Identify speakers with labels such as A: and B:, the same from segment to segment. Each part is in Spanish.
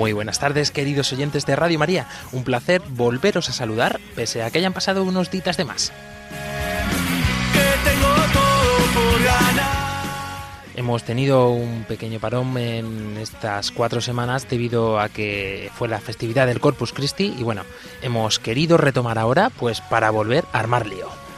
A: Muy buenas tardes, queridos oyentes de Radio María. Un placer volveros a saludar, pese a que hayan pasado unos ditas de más. Hemos tenido un pequeño parón en estas cuatro semanas debido a que fue la festividad del Corpus Christi y bueno, hemos querido retomar ahora pues para volver a armar lío.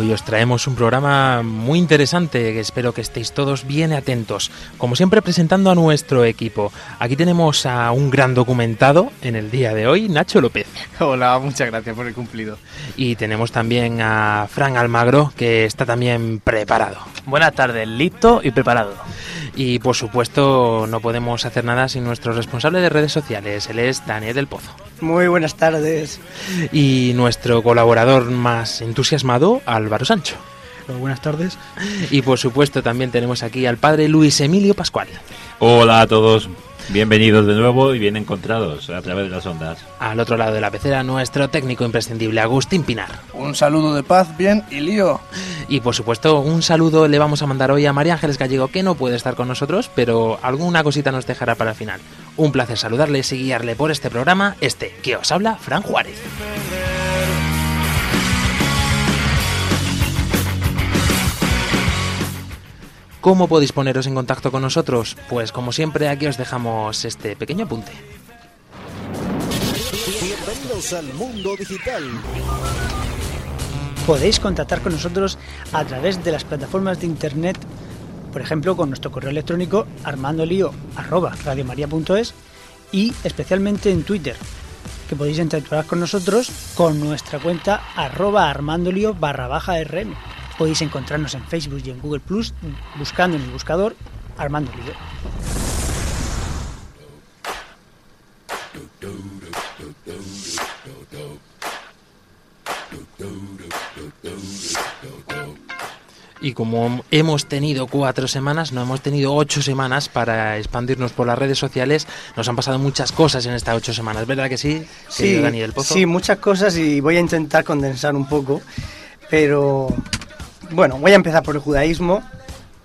A: Hoy os traemos un programa muy interesante espero que estéis todos bien atentos. Como siempre presentando a nuestro equipo. Aquí tenemos a un gran documentado en el día de hoy, Nacho López.
B: Hola, muchas gracias por el cumplido.
A: Y tenemos también a Fran Almagro que está también preparado.
C: Buenas tardes, listo y preparado.
A: Y por supuesto no podemos hacer nada sin nuestro responsable de redes sociales, él es Daniel del Pozo.
D: Muy buenas tardes.
A: Y nuestro colaborador más entusiasmado, Álvaro Sancho.
E: buenas tardes.
A: Y por supuesto también tenemos aquí al padre Luis Emilio Pascual.
F: Hola a todos, bienvenidos de nuevo y bien encontrados a través de las ondas.
A: Al otro lado de la pecera, nuestro técnico imprescindible, Agustín Pinar.
G: Un saludo de paz, bien y lío.
A: Y por supuesto, un saludo le vamos a mandar hoy a María Ángeles Gallego, que no puede estar con nosotros, pero alguna cosita nos dejará para el final. Un placer saludarle y guiarle por este programa, este que os habla, Fran Juárez. ¿Cómo podéis poneros en contacto con nosotros? Pues como siempre aquí os dejamos este pequeño apunte.
H: Bienvenidos al mundo digital.
D: Podéis contactar con nosotros a través de las plataformas de internet, por ejemplo, con nuestro correo electrónico armandolio@radiomaria.es y especialmente en Twitter, que podéis interactuar con nosotros con nuestra cuenta arroba armandolio barra baja rm. Podéis encontrarnos en Facebook y en Google Plus buscando en el buscador Armando Lío.
A: Y como hemos tenido cuatro semanas, no hemos tenido ocho semanas para expandirnos por las redes sociales, nos han pasado muchas cosas en estas ocho semanas, ¿verdad que sí?
D: Sí,
A: querido Dani del Pozo?
D: sí, muchas cosas y voy a intentar condensar un poco, pero bueno, voy a empezar por el judaísmo,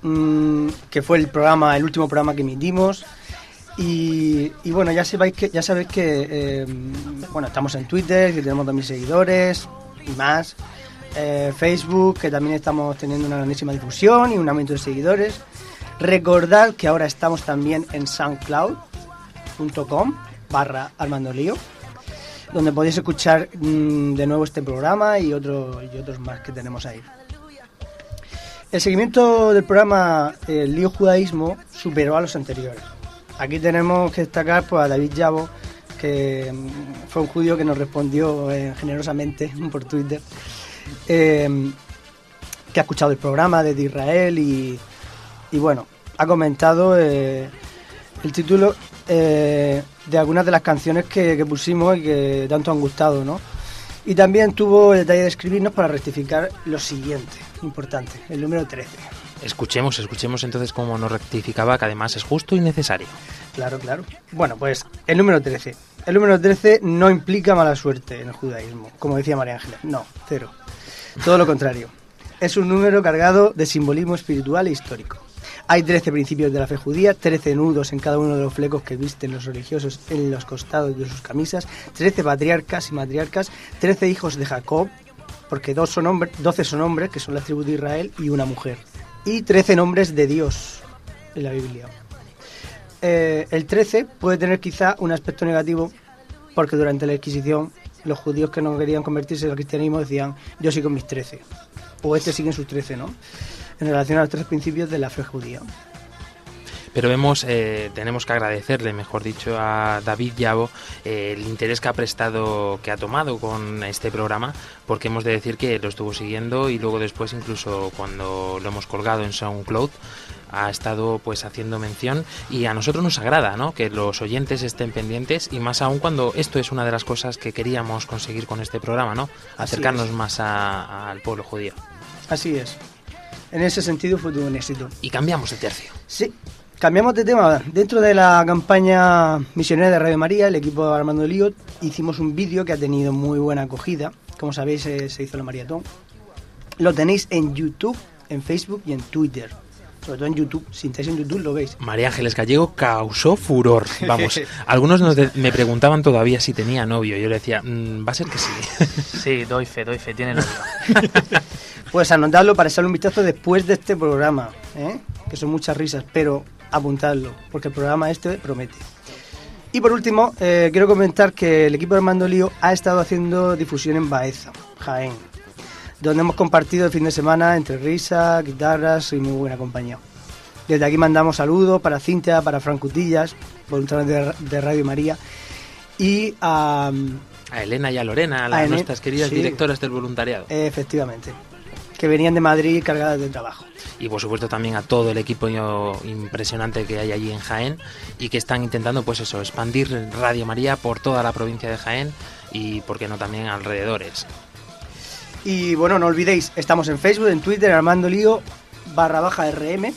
D: mmm, que fue el programa, el último programa que emitimos. Y, bueno, ya sabéis que, ya sabéis que eh, bueno, estamos en Twitter, que tenemos 2.000 seguidores y más. Eh, Facebook, que también estamos teniendo una grandísima difusión y un aumento de seguidores. Recordad que ahora estamos también en soundcloud.com barra Armando Lío, donde podéis escuchar mmm, de nuevo este programa y, y otros más que tenemos ahí. El seguimiento del programa El lío judaísmo superó a los anteriores. Aquí tenemos que destacar pues, a David Llavo, que mm, fue un judío que nos respondió eh, generosamente por Twitter, eh, que ha escuchado el programa desde Israel y, bueno, ha comentado eh, el título eh, de algunas de las canciones que, que, pusimos y que tanto han gustado, ¿no? Y también tuvo el detalle de escribirnos para rectificar lo siguiente, importante, el número 13.
A: Escuchemos, escuchemos entonces cómo nos rectificaba, que además es justo y necesario.
D: Claro, claro. Bueno, pues el número 13. El número 13 no implica mala suerte en el judaísmo, como decía María Ángeles. No, cero. Todo lo contrario. Es un número cargado de simbolismo espiritual e histórico. Hay 13 principios de la fe judía, 13 nudos en cada uno de los flecos que visten los religiosos en los costados de sus camisas, 13 patriarcas y matriarcas, 13 hijos de Jacob, porque dos son hombres, 12 son hombres, que son la tribu de Israel, y una mujer. Y 13 nombres de Dios en la Biblia. Eh, el 13 puede tener quizá un aspecto negativo, porque durante la Inquisición los judíos que no querían convertirse al cristianismo decían, yo sigo mis 13, o este sigue sus 13, ¿no? En relación a los tres principios de la fe judía.
A: Pero vemos, eh, tenemos que agradecerle, mejor dicho, a David Llavo eh, el interés que ha prestado, que ha tomado con este programa, porque hemos de decir que lo estuvo siguiendo y luego después, incluso cuando lo hemos colgado en SoundCloud, ha estado pues haciendo mención y a nosotros nos agrada, ¿no? Que los oyentes estén pendientes y más aún cuando esto es una de las cosas que queríamos conseguir con este programa, ¿no? Acercarnos más a- al pueblo judío.
D: Así es. En ese sentido fue todo un éxito.
A: Y cambiamos de tercio.
D: Sí. Cambiamos de tema. Dentro de la campaña misionera de Radio María, el equipo de Armando Lío, hicimos un vídeo que ha tenido muy buena acogida. Como sabéis, eh, se hizo la maratón. Lo tenéis en YouTube, en Facebook y en Twitter. Sobre todo en YouTube. Si estáis en YouTube lo veis.
A: María Ángeles Gallego causó furor. Vamos, algunos nos de- me preguntaban todavía si tenía novio. Yo le decía, "Mm, va a ser que sí.
C: Sí, doy fe, doy fe, tiene novio.
D: Pues anotadlo para echarle un vistazo después de este programa. ¿eh? Que son muchas risas, pero apuntadlo, porque el programa este promete. Y por último, eh, quiero comentar que el equipo de Armando Lío ha estado haciendo difusión en Baeza, Jaén, donde hemos compartido el fin de semana entre risas, guitarras y muy buena compañía. Desde aquí mandamos saludos para Cintia, para Fran Cutillas, voluntarios de, de Radio María, y a...
A: A Elena y a Lorena, a las
D: A
A: nuestras queridas
D: sí.
A: directoras del voluntariado.
D: efectivamente, que venían de Madrid cargadas de trabajo.
A: Y por supuesto también a todo el equipo impresionante que hay allí en Jaén y que están intentando pues eso, expandir Radio María por toda la provincia de Jaén y por qué no también alrededores.
D: Y bueno, no olvidéis, estamos en Facebook, en Twitter, Armando Lío, barra baja RM,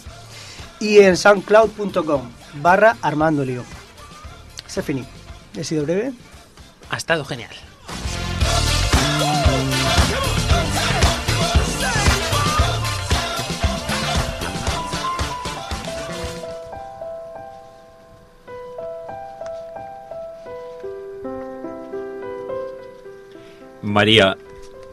D: y en soundcloud.com, barra Armando Lío. Se finí. He sido breve.
A: Ha estado genial.
F: María,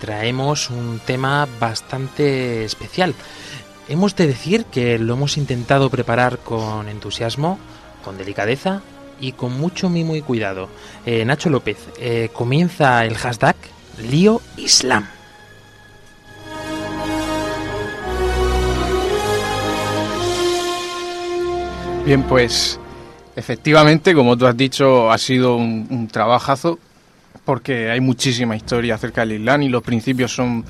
A: Traemos un tema bastante especial. Hemos de decir que lo hemos intentado preparar con entusiasmo, con delicadeza y con mucho mimo y cuidado. Eh, Nacho López, eh, comienza el hashtag Lío Islam.
B: Bien, pues efectivamente, como tú has dicho, ha sido un, un trabajazo porque hay muchísima historia acerca del Islam y los principios son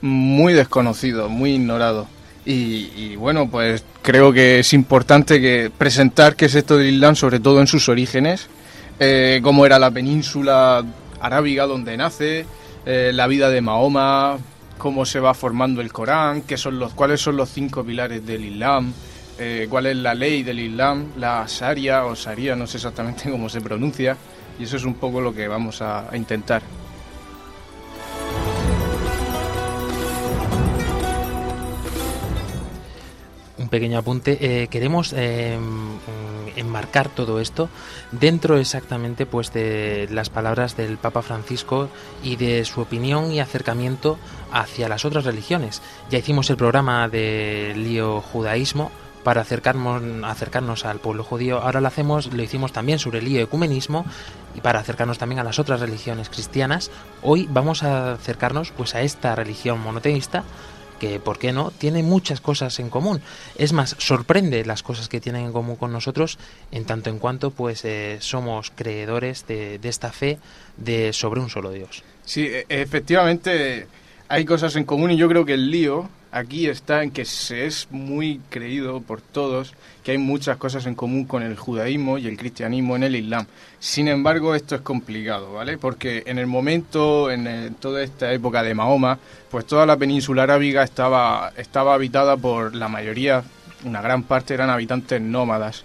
B: muy desconocidos, muy ignorados. Y, bueno, pues creo que es importante que presentar qué es esto del Islam, sobre todo en sus orígenes, eh, cómo era la península arábiga donde nace, eh, la vida de Mahoma, cómo se va formando el Corán, qué son los, cuáles son los cinco pilares del Islam, eh, cuál es la ley del Islam, la Sharia o Sharia, no sé exactamente cómo se pronuncia, y eso es un poco lo que vamos a, intentar.
A: un pequeño apunte. Eh, queremos eh, enmarcar todo esto dentro exactamente pues de las palabras del Papa Francisco y de su opinión y acercamiento hacia las otras religiones. Ya hicimos el programa de lío judaísmo para acercarnos, acercarnos al pueblo judío. Ahora lo hacemos, lo hicimos también sobre el ecumenismo y para acercarnos también a las otras religiones cristianas. Hoy vamos a acercarnos pues a esta religión monoteísta que, ¿por qué no?, tiene muchas cosas en común. Es más, sorprende las cosas que tienen en común con nosotros, en tanto en cuanto, pues, eh, somos creedores de, de, esta fe de sobre un solo Dios.
B: Sí, efectivamente hay cosas en común y yo creo que el lío aquí está en que se es muy creído por todos que hay muchas cosas en común con el judaísmo y el cristianismo en el Islam. Sin embargo, esto es complicado, ¿vale? Porque en el momento, en el, toda esta época de Mahoma, pues toda la península arábiga estaba, estaba habitada por la mayoría, una gran parte eran habitantes nómadas.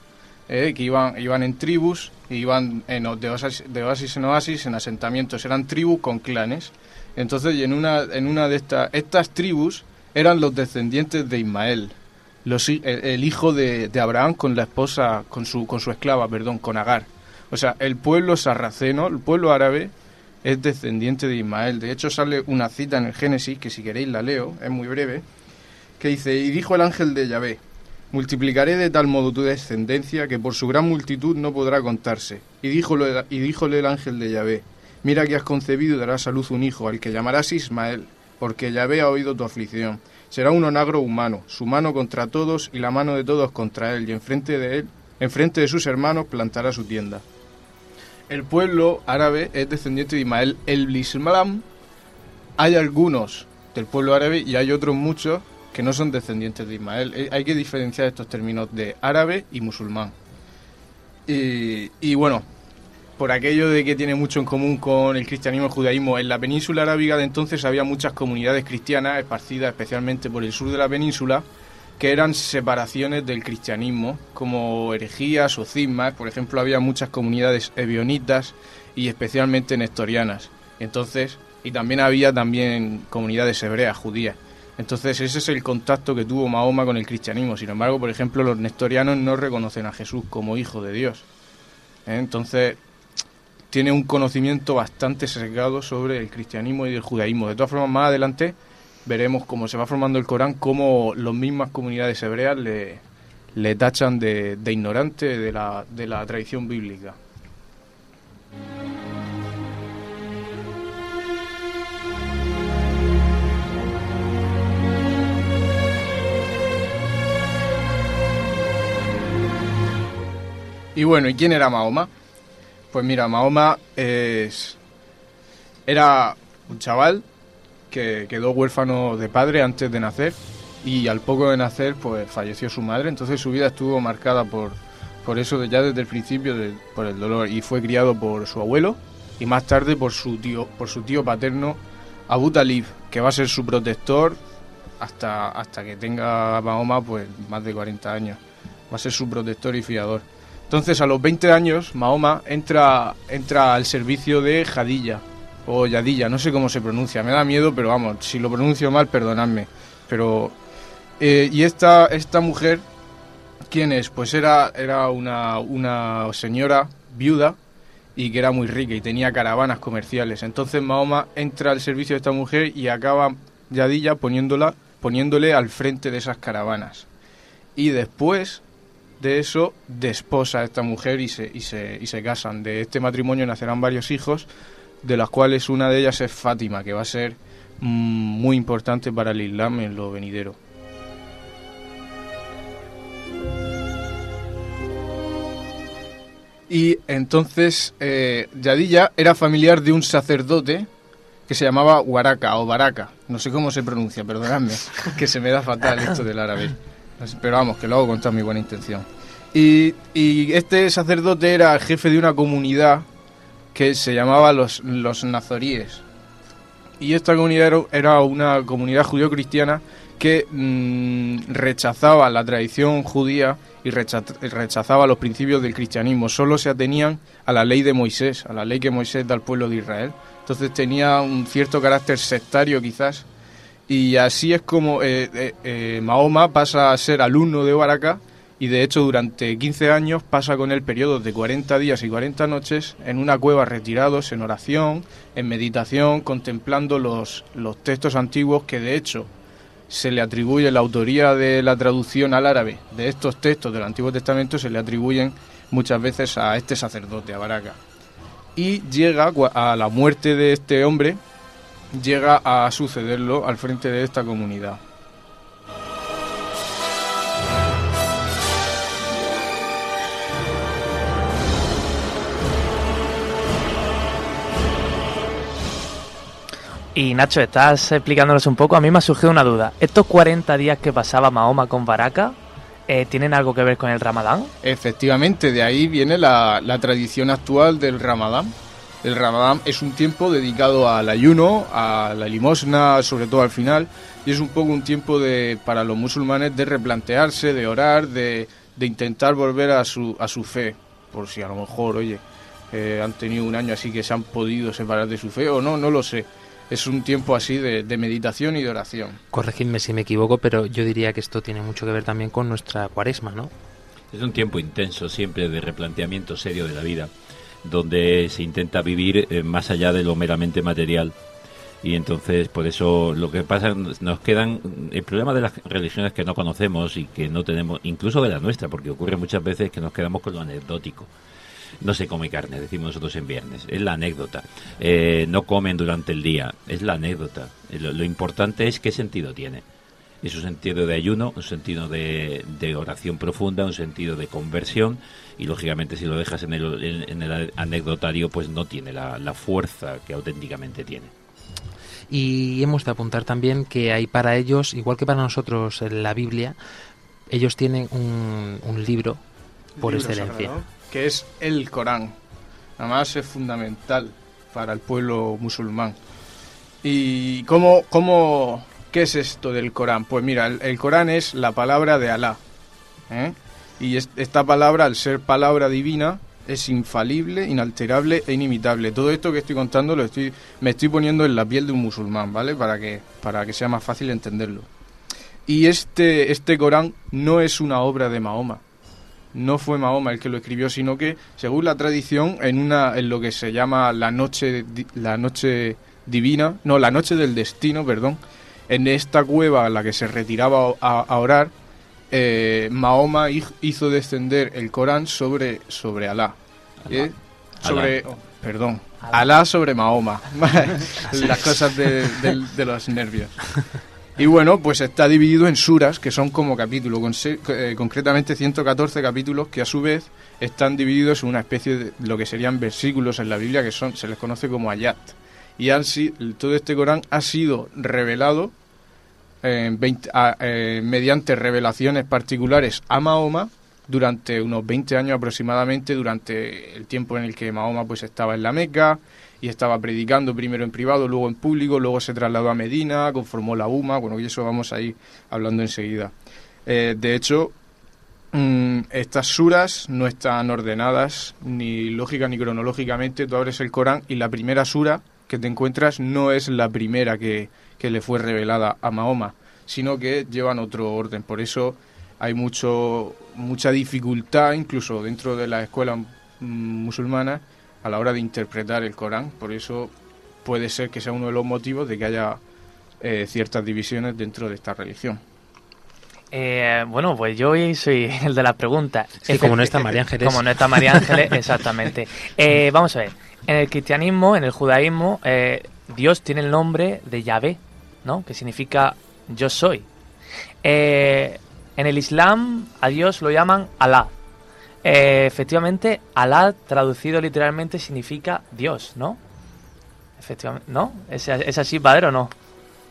B: eh, que iban, iban en tribus, iban en, de, oasis, en oasis, en asentamientos, eran tribus con clanes. Entonces, en una, en una de estas, estas tribus eran los descendientes de Ismael, los, el, el hijo de, de Abraham con la esposa, con su, con su esclava, perdón, con Agar. O sea, el pueblo sarraceno, el pueblo árabe, es descendiente de Ismael. De hecho, sale una cita en el Génesis, que si queréis la leo, es muy breve, que dice, y dijo el ángel de Yahvé, multiplicaré de tal modo tu descendencia que por su gran multitud no podrá contarse. Y díjole, y díjole el ángel de Yahvé, mira que has concebido y darás a luz un hijo, al que llamarás Ismael, porque Yahvé ha oído tu aflicción. Será un onagro humano, su mano contra todos y la mano de todos contra él, y enfrente de él, enfrente de sus hermanos plantará su tienda. El pueblo árabe es descendiente de Ismael. El Islam, hay algunos del pueblo árabe y hay otros muchos que no son descendientes de Ismael. Eh, Hay que diferenciar estos términos de árabe y musulmán. Y, y bueno, por aquello de que tiene mucho en común con el cristianismo y el judaísmo, en la península arábiga de entonces había muchas comunidades cristianas esparcidas especialmente por el sur de la península que eran separaciones del cristianismo, como herejías o cismas. Por ejemplo, había muchas comunidades ebionitas y especialmente nestorianas. Entonces, y también había también comunidades hebreas, judías. Entonces, ese es el contacto que tuvo Mahoma con el cristianismo. Sin embargo, por ejemplo, los nestorianos no reconocen a Jesús como hijo de Dios. ¿Eh? Entonces, tiene un conocimiento bastante sesgado sobre el cristianismo y el judaísmo. De todas formas, más adelante veremos cómo se va formando el Corán, cómo las mismas comunidades hebreas le, le tachan de, de ignorante de la, de la tradición bíblica. Y bueno, ¿y quién era Mahoma? Pues mira, Mahoma es, era un chaval que quedó huérfano de padre antes de nacer y al poco de nacer pues falleció su madre, entonces su vida estuvo marcada por, por eso ya desde el principio, por el dolor. Y fue criado por su abuelo y más tarde por su tío, por su tío paterno Abu Talib, que va a ser su protector hasta, hasta que tenga Mahoma pues más de 40 años, va a ser su protector y fiador. Entonces a los 20 años Mahoma entra, entra al servicio de Jadilla o Yadilla, no sé cómo se pronuncia, me da miedo, pero vamos, si lo pronuncio mal, perdonadme. Pero eh, y esta esta mujer, ¿quién es? Pues era era una una señora viuda y que era muy rica y tenía caravanas comerciales. Entonces Mahoma entra al servicio de esta mujer y acaba Yadilla poniéndola poniéndole al frente de esas caravanas. Y después de eso desposa a esta mujer y se, y se, y se casan. De este matrimonio nacerán varios hijos, de las cuales una de ellas es Fátima, que va a ser mm, muy importante para el Islam en lo venidero. Y entonces eh, Yadilla era familiar de un sacerdote que se llamaba Waraka o Baraka. No sé cómo se pronuncia, perdonadme, que se me da fatal esto del árabe. Pero vamos, que lo hago con toda mi buena intención. Y, y este sacerdote era el jefe de una comunidad que se llamaba los, los nazoríes. Y esta comunidad era- una comunidad judío-cristiana que mm, rechazaba la tradición judía y recha- rechazaba los principios del cristianismo. Solo se atenían a la ley de Moisés, a la ley que Moisés da al pueblo de Israel. Entonces tenía un cierto carácter sectario quizás. Y así es como eh, eh, eh, Mahoma pasa a ser alumno de Baraka y de hecho durante 15 años pasa con él periodos de 40 días y 40 noches en una cueva retirados en oración, en meditación, contemplando los, los textos antiguos que de hecho se le atribuye la autoría de la traducción al árabe de estos textos del Antiguo Testamento se le atribuyen muchas veces a este sacerdote, a Baraka. Y llega a la muerte de este hombre, llega a sucederlo al frente de esta comunidad.
C: Y Nacho, estás explicándonos un poco. A mí me ha surgido una duda. ¿Estos 40 días que pasaba Mahoma con Baraka eh, tienen algo que ver con el Ramadán?
B: Efectivamente, de ahí viene la, la tradición actual del Ramadán. El Ramadán es un tiempo dedicado al ayuno, a la limosna, sobre todo al final, y es un poco un tiempo de, para los musulmanes de replantearse, de orar, de, de intentar volver a su, a su fe, por si a lo mejor, oye, eh, han tenido un año así que se han podido separar de su fe o no, no lo sé. Es un tiempo así de, de meditación y de oración.
A: Corregidme si me equivoco, pero yo diría que esto tiene mucho que ver también con nuestra cuaresma, ¿no?
F: Es un tiempo intenso siempre de replanteamiento serio de la vida, donde se intenta vivir eh, más allá de lo meramente material. Y entonces, por eso, lo que pasa, nos quedan. El problema de las religiones que no conocemos y que no tenemos, incluso de la nuestra, porque ocurre muchas veces que nos quedamos con lo anecdótico. No se come carne, decimos nosotros en viernes. Es la anécdota. Eh, no comen durante el día. Es la anécdota. Lo, lo importante es qué sentido tiene. Es un sentido de ayuno, un sentido de, de oración profunda, un sentido de conversión. Y lógicamente, si lo dejas en el, en- en el anecdotario, pues no tiene la, la fuerza que auténticamente tiene.
A: Y hemos de apuntar también que hay para ellos, igual que para nosotros en la Biblia, ellos tienen un, un libro por
B: Libro
A: excelencia.
B: sagrado, que es el Corán. Además es fundamental para el pueblo musulmán. ¿Y cómo, cómo, qué es esto del Corán? Pues mira, el, Corán es la palabra de Alá. ¿eh? Y es- esta palabra, al ser palabra divina, es infalible, inalterable e inimitable. Todo esto que estoy contando lo estoy, me estoy poniendo en la piel de un musulmán, ¿vale? Para que, para que sea más fácil entenderlo. Y este, este Corán no es una obra de Mahoma. No fue Mahoma el que lo escribió, sino que, según la tradición, en una en lo que se llama la noche la noche divina, no, la noche del destino, perdón, en esta cueva a la que se retiraba a, a orar, eh, Mahoma hizo descender el Corán sobre sobre Alá. ¿eh? Sobre, oh, perdón, Alá sobre Mahoma. Las cosas de, de los nervios. Y bueno, pues está dividido en suras, que son como capítulos, con eh, concretamente 114 capítulos que a su vez están divididos en una especie de lo que serían versículos en la Biblia, que son se les conoce como ayat. Y han todo este Corán ha sido revelado eh, 20 a- mediante revelaciones particulares a Mahoma durante unos 20 años aproximadamente, durante el tiempo en el que Mahoma pues estaba en la Meca y estaba predicando primero en privado, luego en público, luego se trasladó a Medina, conformó la UMA, bueno, y eso vamos a ir hablando enseguida. Eh, de hecho, mm, estas suras no están ordenadas ni lógica ni cronológicamente, tú abres el Corán y la primera sura que te encuentras no es la primera que, que le fue revelada a Mahoma, sino que llevan otro orden. Por eso hay mucho mucha dificultad, incluso dentro de las escuelas mm, musulmanas, a la hora de interpretar el Corán. Por eso puede ser que sea uno de los motivos de que haya eh, ciertas divisiones dentro de esta religión.
C: Eh, bueno, pues yo hoy soy el de las preguntas.
A: como no está María Ángeles.
C: Como no está María Ángeles, exactamente. Eh, vamos a ver. En el cristianismo, en el judaísmo, eh, Dios tiene el nombre de Yahvé, ¿no? Que significa yo soy. Eh, en el Islam, a Dios lo llaman Alá. Eh, efectivamente, Alá, traducido literalmente, significa Dios, ¿no? Efectivamente, ¿no? ¿Es, es así, padre, o no?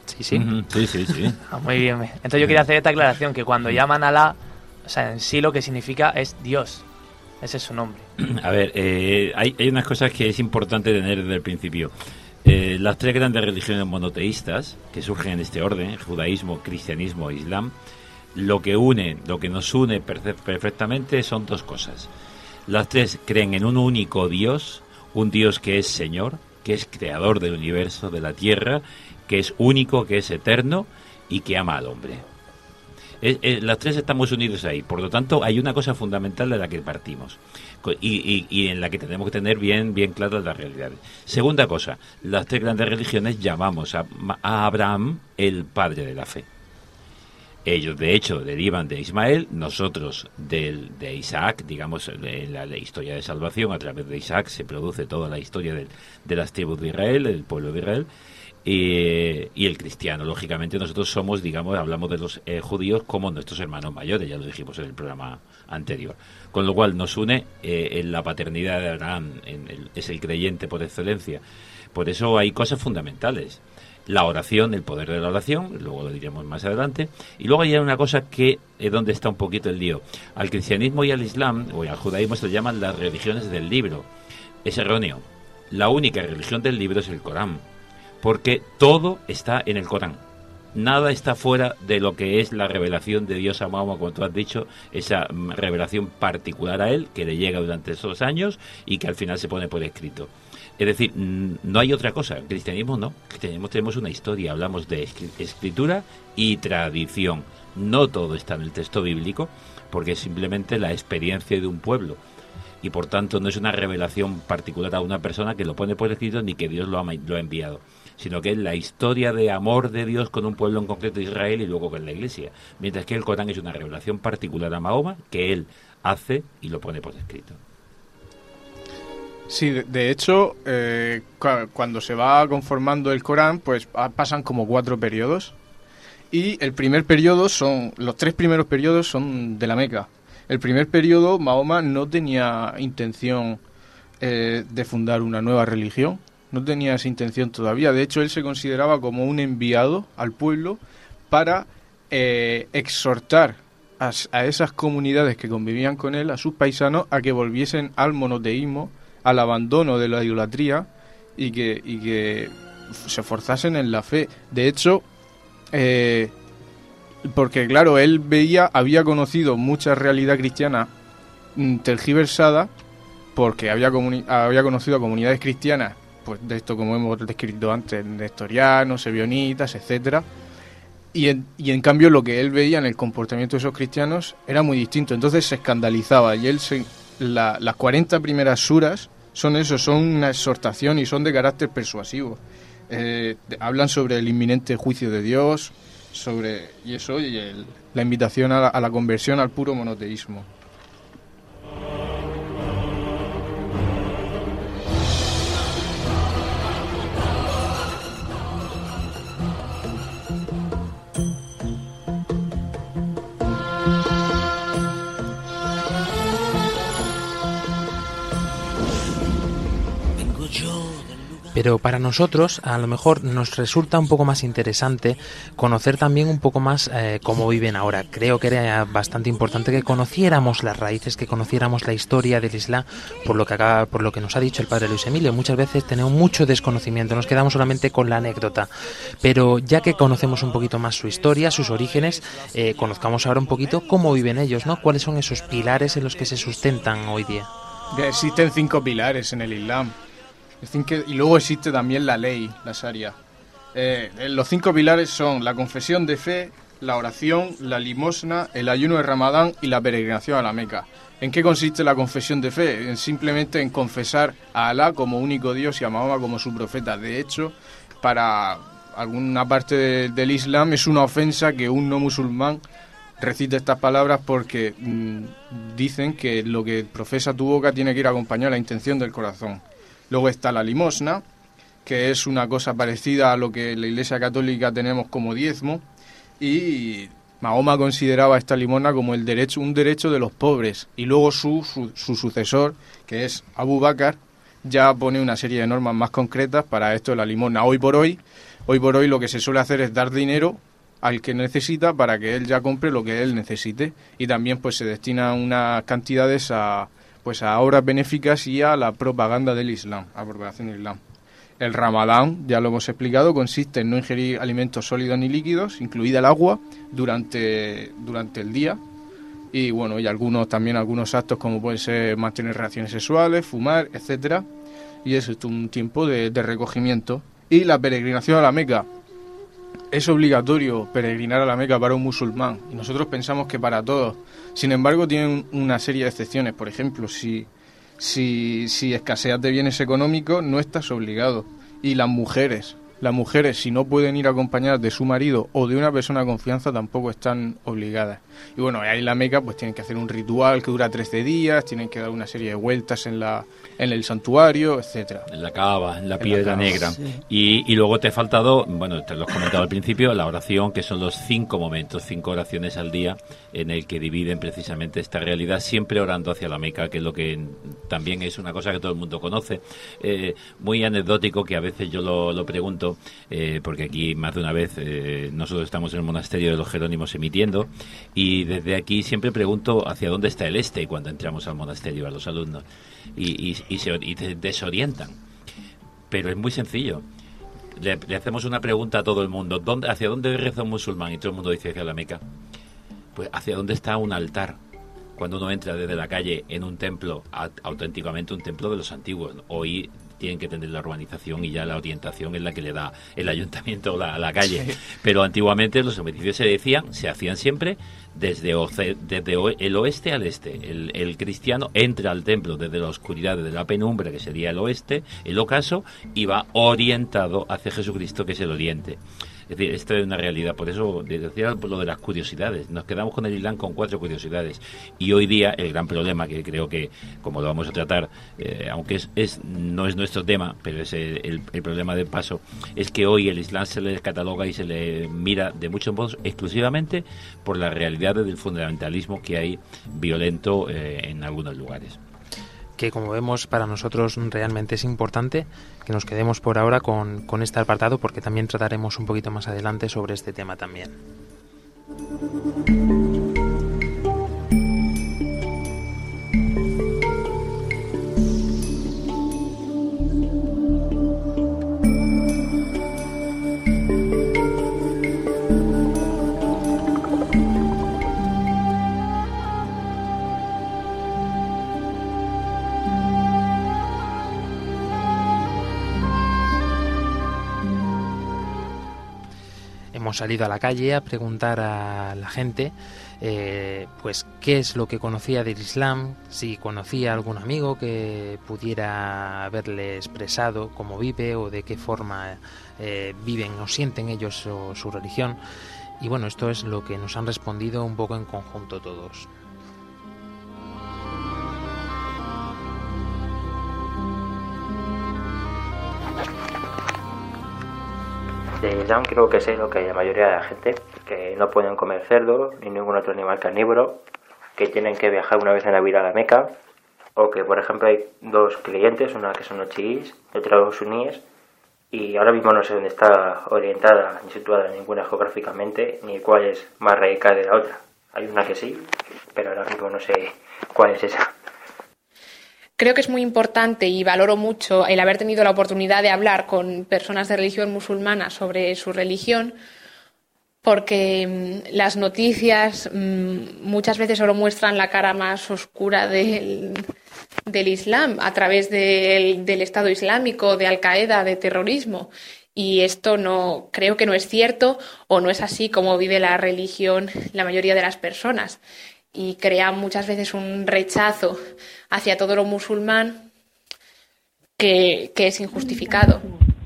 A: Sí, sí.
F: Sí, sí, sí.
C: Ah, muy bien. Entonces yo quería hacer esta aclaración, que cuando llaman Alá, o sea, en sí lo que significa es Dios. Ese es su nombre.
F: A ver, eh, hay, hay unas cosas que es importante tener desde el principio. Eh, las tres grandes religiones monoteístas que surgen en este orden, judaísmo, cristianismo e islam, lo que une, lo que nos une perfe- perfectamente son dos cosas. Las tres creen en un único Dios, un Dios que es Señor, que es creador del universo, de la tierra, que es único, que es eterno y que ama al hombre. Las tres estamos unidos ahí, por lo tanto hay una cosa fundamental de la que partimos y, y- en la que tenemos que tener bien, bien claras las realidades. Segunda cosa, las tres grandes religiones llamamos a, a Abraham el padre de la fe. Ellos, de hecho, derivan de Ismael, nosotros del, de Isaac, digamos, en la, historia de salvación, a través de Isaac se produce toda la historia del- de las tribus de Israel, del pueblo de Israel, y, y el cristiano, lógicamente, nosotros somos, digamos, hablamos de los eh, judíos como nuestros hermanos mayores, ya lo dijimos en el programa anterior. Con lo cual nos une eh, en la paternidad de Abraham, en el- es el creyente por excelencia. Por eso hay cosas fundamentales. La oración, el poder de la oración, luego lo diremos más adelante. Y luego hay una cosa que es donde está un poquito el lío. Al cristianismo y al islam, o al judaísmo, se llaman las religiones del libro. Es erróneo. La única religión del libro es el Corán porque todo está en el Corán. nada está fuera de lo que es la revelación de Dios a Mahoma, como tú has dicho, esa revelación particular a él que le llega durante esos años y que al final se pone por escrito. Es decir, no hay otra cosa. El cristianismo no. El cristianismo tenemos una historia, hablamos de escri- escritura y tradición. No todo está en el texto bíblico, porque es simplemente la experiencia de un pueblo. Y por tanto no es una revelación particular a una persona que lo pone por escrito ni que Dios lo ha, lo ha enviado, sino que es la historia de amor de Dios con un pueblo en concreto, Israel, y luego con la iglesia. Mientras que el Corán es una revelación particular a Mahoma que él hace y lo pone por escrito.
B: Sí, de, hecho, eh, cua- cuando se va conformando el Corán, pues pa- pasan como cuatro periodos. Y el primer periodo son, los tres primeros periodos son de la Meca. El primer periodo, Mahoma no tenía intención eh, de fundar una nueva religión, no tenía esa intención todavía. De hecho, él se consideraba como un enviado al pueblo para eh, exhortar a, a esas comunidades que convivían con él, a sus paisanos, a que volviesen al monoteísmo, al abandono de la idolatría y que, y que se forzasen en la fe. De hecho, eh, porque claro, él veía, había conocido mucha realidad cristiana mm, tergiversada, porque había, había conocido a comunidades cristianas, pues de esto como hemos descrito antes, nestorianos, sebionitas, etcétera, y en, y en cambio lo que él veía en el comportamiento de esos cristianos era muy distinto, entonces se escandalizaba y él se, la- las 40 primeras suras son eso, son una exhortación y son de carácter persuasivo. Eh, hablan sobre el inminente juicio de Dios, sobre y eso y el- la invitación a la, a la conversión al puro monoteísmo.
A: Pero para nosotros a lo mejor nos resulta un poco más interesante conocer también un poco más eh, cómo viven ahora. Creo que era bastante importante que conociéramos las raíces, que conociéramos la historia del Islam, por lo que acaba, por lo que nos ha dicho el padre Luis Emilio. Muchas veces tenemos mucho desconocimiento, nos quedamos solamente con la anécdota. Pero ya que conocemos un poquito más su historia, sus orígenes, eh, conozcamos ahora un poquito cómo viven ellos, ¿no? ¿Cuáles son esos pilares en los que se sustentan hoy día?
B: Existen cinco pilares en el Islam. Y luego existe también la ley, la Sharia. Eh, eh, los cinco pilares son la confesión de fe, la oración, la limosna, el ayuno de Ramadán y la peregrinación a la Meca. ¿En qué consiste la confesión de fe? En simplemente en confesar a Alá como único Dios y a Mahoma como su profeta. De hecho, para alguna parte de- del Islam es una ofensa que un no musulmán recite estas palabras porque mm, dicen que lo que profesa tu boca tiene que ir acompañado a la intención del corazón. Luego está la limosna, que es una cosa parecida a lo que la Iglesia Católica tenemos como diezmo, y Mahoma consideraba esta limosna como el derecho, un derecho de los pobres. Y luego su, su, su sucesor, que es Abu Bakr, ya pone una serie de normas más concretas para esto de la limosna. Hoy por hoy, hoy por hoy lo que se suele hacer es dar dinero al que necesita para que él ya compre lo que él necesite y también pues se destina unas cantidades a pues a obras benéficas y a la propaganda del Islam, a propagación del Islam. El Ramadán, ya lo hemos explicado, consiste en no ingerir alimentos sólidos ni líquidos, incluida el agua, durante, durante el día. Y bueno, y algunos también algunos actos como pueden ser mantener relaciones sexuales, fumar, etcétera. Y es un tiempo de, de recogimiento. Y la peregrinación a la Meca. Es obligatorio peregrinar a la Meca para un musulmán. Y nosotros pensamos que para todos. Sin embargo, tienen una serie de excepciones. Por ejemplo, si, si, si escaseas de bienes económicos, no estás obligado. Y las mujeres, las mujeres, si no pueden ir acompañadas de su marido o de una persona de confianza, tampoco están obligadas. Y bueno, ahí en la Meca pues tienen que hacer un ritual que dura 13 días, tienen que dar una serie de vueltas en, la, en el santuario, etcétera.
F: En la cava, en la
B: En la
F: piedra
B: cava,
F: negra.
B: sí.
F: Y, y luego te he faltado, bueno, te lo he comentado al principio, la oración, que son los cinco momentos, cinco oraciones al día, en el que dividen precisamente esta realidad, siempre orando hacia la Meca, que es lo que también es una cosa que todo el mundo conoce. Eh, muy anecdótico, que a veces yo lo, lo pregunto, eh, porque aquí más de una vez eh, nosotros estamos en el monasterio de los Jerónimos emitiendo, y desde aquí siempre pregunto hacia dónde está el este cuando entramos al monasterio a los alumnos, y, se desorientan. Pero es muy sencillo. le, hacemos una pregunta a todo el mundo. ¿Dónde, ¿Hacia dónde reza un musulmán? Y todo el mundo dice hacia la Meca. Pues hacia dónde está un altar. Cuando uno entra desde la calle en un templo, auténticamente un templo de los antiguos. Hoy tienen que tener la urbanización y ya la orientación es la que le da el ayuntamiento la- a la calle.
C: Sí.
F: Pero antiguamente los edificios se decían, se hacían siempre desde, oce- desde el oeste al este. El, el cristiano entra al templo desde la oscuridad, desde la penumbra, que sería el oeste, el ocaso, y va orientado hacia Jesucristo, que es el oriente. Es decir, esto es una realidad. Por eso decía lo de las curiosidades. Nos quedamos con el Islam con cuatro curiosidades. Y hoy día el gran problema, que creo que, como lo vamos a tratar, eh, aunque es, es- no es nuestro tema, pero es el, problema del paso, es que hoy el Islam se le cataloga y se le mira de muchos modos exclusivamente por la realidad del fundamentalismo que hay violento eh, en algunos lugares.
A: Que como vemos para nosotros realmente es importante que nos quedemos por ahora con, con este apartado porque también trataremos un poquito más adelante sobre este tema también. Hemos salido a la calle a preguntar a la gente eh, pues qué es lo que conocía del Islam, si conocía algún amigo que pudiera haberle expresado cómo vive o de qué forma eh, viven o sienten ellos su, su religión. Y bueno, esto es lo que nos han respondido un poco en conjunto todos.
E: De creo que sé lo que hay la mayoría de la gente, que no pueden comer cerdo ni ningún otro animal carnívoro, que tienen que viajar una vez en la vida a la Meca, o que por ejemplo hay dos clientes, una que son los chiíes otra los suníes, y ahora mismo no sé dónde está orientada ni situada ninguna geográficamente, ni cuál es más radical de la otra. Hay una que sí, pero ahora mismo no sé cuál es esa.
I: Creo que es muy importante y valoro mucho el haber tenido la oportunidad de hablar con personas de religión musulmana sobre su religión, porque mm, las noticias mm, muchas veces solo muestran la cara más oscura del, Islam a través del, del Estado Islámico, de Al Qaeda, de terrorismo. Y esto no creo que no es cierto o no es así como vive la religión la mayoría de las personas y crea muchas veces un rechazo hacia todo lo musulmán que, que es injustificado.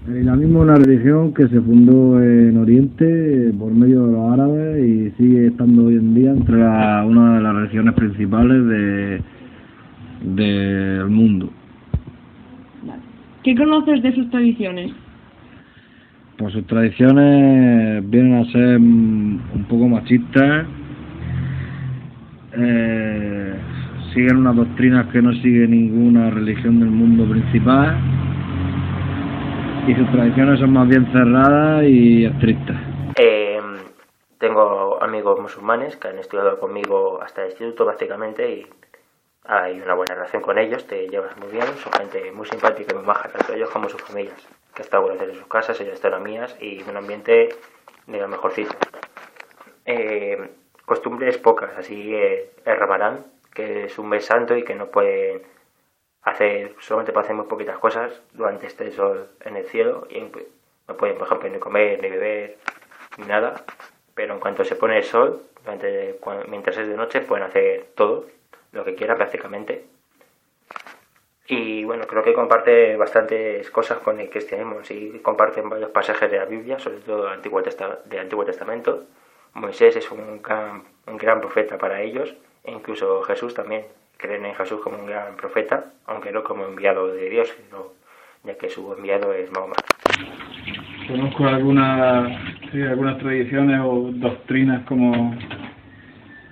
J: El islamismo es una religión que se fundó en Oriente por medio de los árabes y sigue estando hoy en día entre la- una de las religiones principales de, del mundo.
K: ¿Qué conoces de sus tradiciones?
J: Pues sus tradiciones vienen a ser un poco machistas, eh, siguen unas doctrinas que no sigue ninguna religión del mundo principal y sus tradiciones son más bien cerradas y estrictas.
E: Eh, tengo amigos musulmanes que han estudiado conmigo hasta el instituto prácticamente y hay una buena relación con ellos, te llevas muy bien, son gente muy simpática y muy maja, tanto ellos como sus familias, que algunas veces en sus casas, ellos están en mías y un ambiente de lo mejorcito. Eh, costumbres pocas, así eh, el Ramadán, que es un mes santo y que no pueden hacer, solamente pueden hacer muy poquitas cosas durante este sol en el cielo y no pueden, por ejemplo, ni comer, ni beber, ni nada, pero en cuanto se pone el sol, durante, mientras es de noche, pueden hacer todo, lo que quieran prácticamente. Y bueno, creo que comparte bastantes cosas con el cristianismo. Sí, comparten varios pasajes de la Biblia, sobre todo del Antiguo, del Antiguo Testamento. Moisés es un gran, un gran profeta para ellos, e incluso Jesús también. Creen en Jesús como un gran profeta, aunque no como enviado de Dios, sino ya que su enviado es Mahoma.
L: Conozco algunas, algunas tradiciones o doctrinas como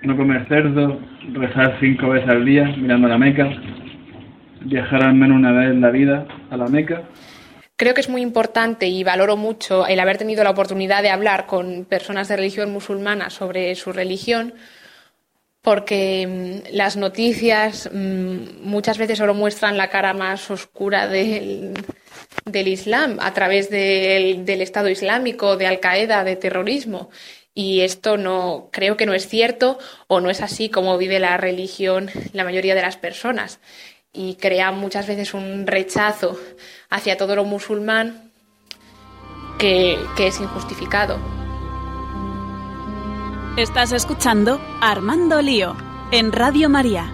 L: no comer cerdo, rezar cinco veces al día mirando la Meca, viajar al menos una vez en la vida a la Meca.
I: Creo que es muy importante y valoro mucho el haber tenido la oportunidad de hablar con personas de religión musulmana sobre su religión, porque mm, las noticias mm, muchas veces solo muestran la cara más oscura del, Islam a través del, del Estado Islámico, de Al Qaeda, de terrorismo. Y esto no creo que no es cierto o no es así como vive la religión la mayoría de las personas. Y crea muchas veces un rechazo hacia todo lo musulmán que, que es injustificado.
M: Estás escuchando Armando Lío en Radio María.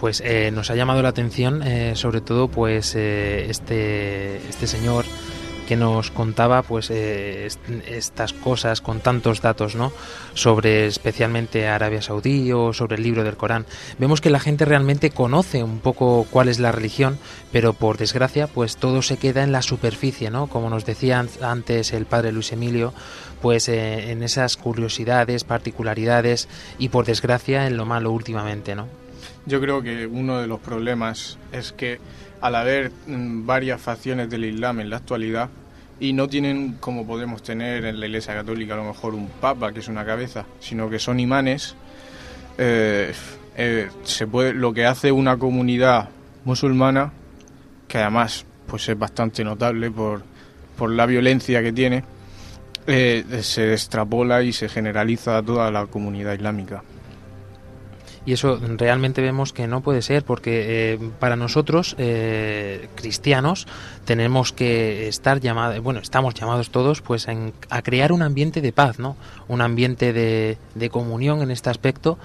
A: Pues eh, nos ha llamado la atención, eh, sobre todo, pues eh, este, este señor que nos contaba pues eh, est- estas cosas con tantos datos no sobre especialmente Arabia Saudí o sobre el libro del Corán. Vemos que la gente realmente conoce un poco cuál es la religión pero por desgracia pues todo se queda en la superficie no como nos decía an- antes el padre Luis Emilio pues eh, en esas curiosidades particularidades y por desgracia en lo malo últimamente no
B: Yo creo que uno de los problemas es que al haber mm, varias facciones del Islam en la actualidad y no tienen como podemos tener en la Iglesia Católica a lo mejor un papa que es una cabeza, sino que son imanes, eh, eh, se puede lo que hace una comunidad musulmana que además pues es bastante notable por, por la violencia que tiene eh, se extrapola y se generaliza a toda la comunidad islámica.
A: Y eso realmente vemos que no puede ser, porque eh, para nosotros, eh, cristianos, tenemos que estar llamados, bueno, estamos llamados todos pues en- a crear un ambiente de paz, ¿no? Un ambiente de, de comunión en este aspecto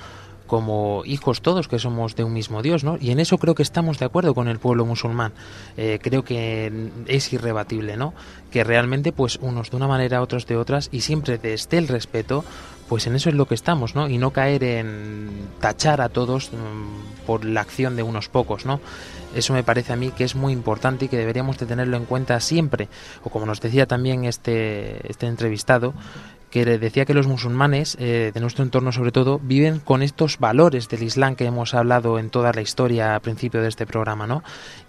A: como hijos todos que somos de un mismo Dios, ¿no? Y en eso creo que estamos de acuerdo con el pueblo musulmán. Eh, creo que es irrebatible, ¿no? Que realmente, pues, unos de una manera, otros de otras, y siempre desde el respeto, pues en eso es lo que estamos, ¿no? Y no caer en tachar a todos mm, por la acción de unos pocos, ¿no? Eso me parece a mí que es muy importante y que deberíamos de tenerlo en cuenta siempre. O como nos decía también este, este entrevistado, que decía que los musulmanes, eh, de nuestro entorno sobre todo, viven con estos valores del Islam que hemos hablado en toda la historia al principio de este programa, ¿no?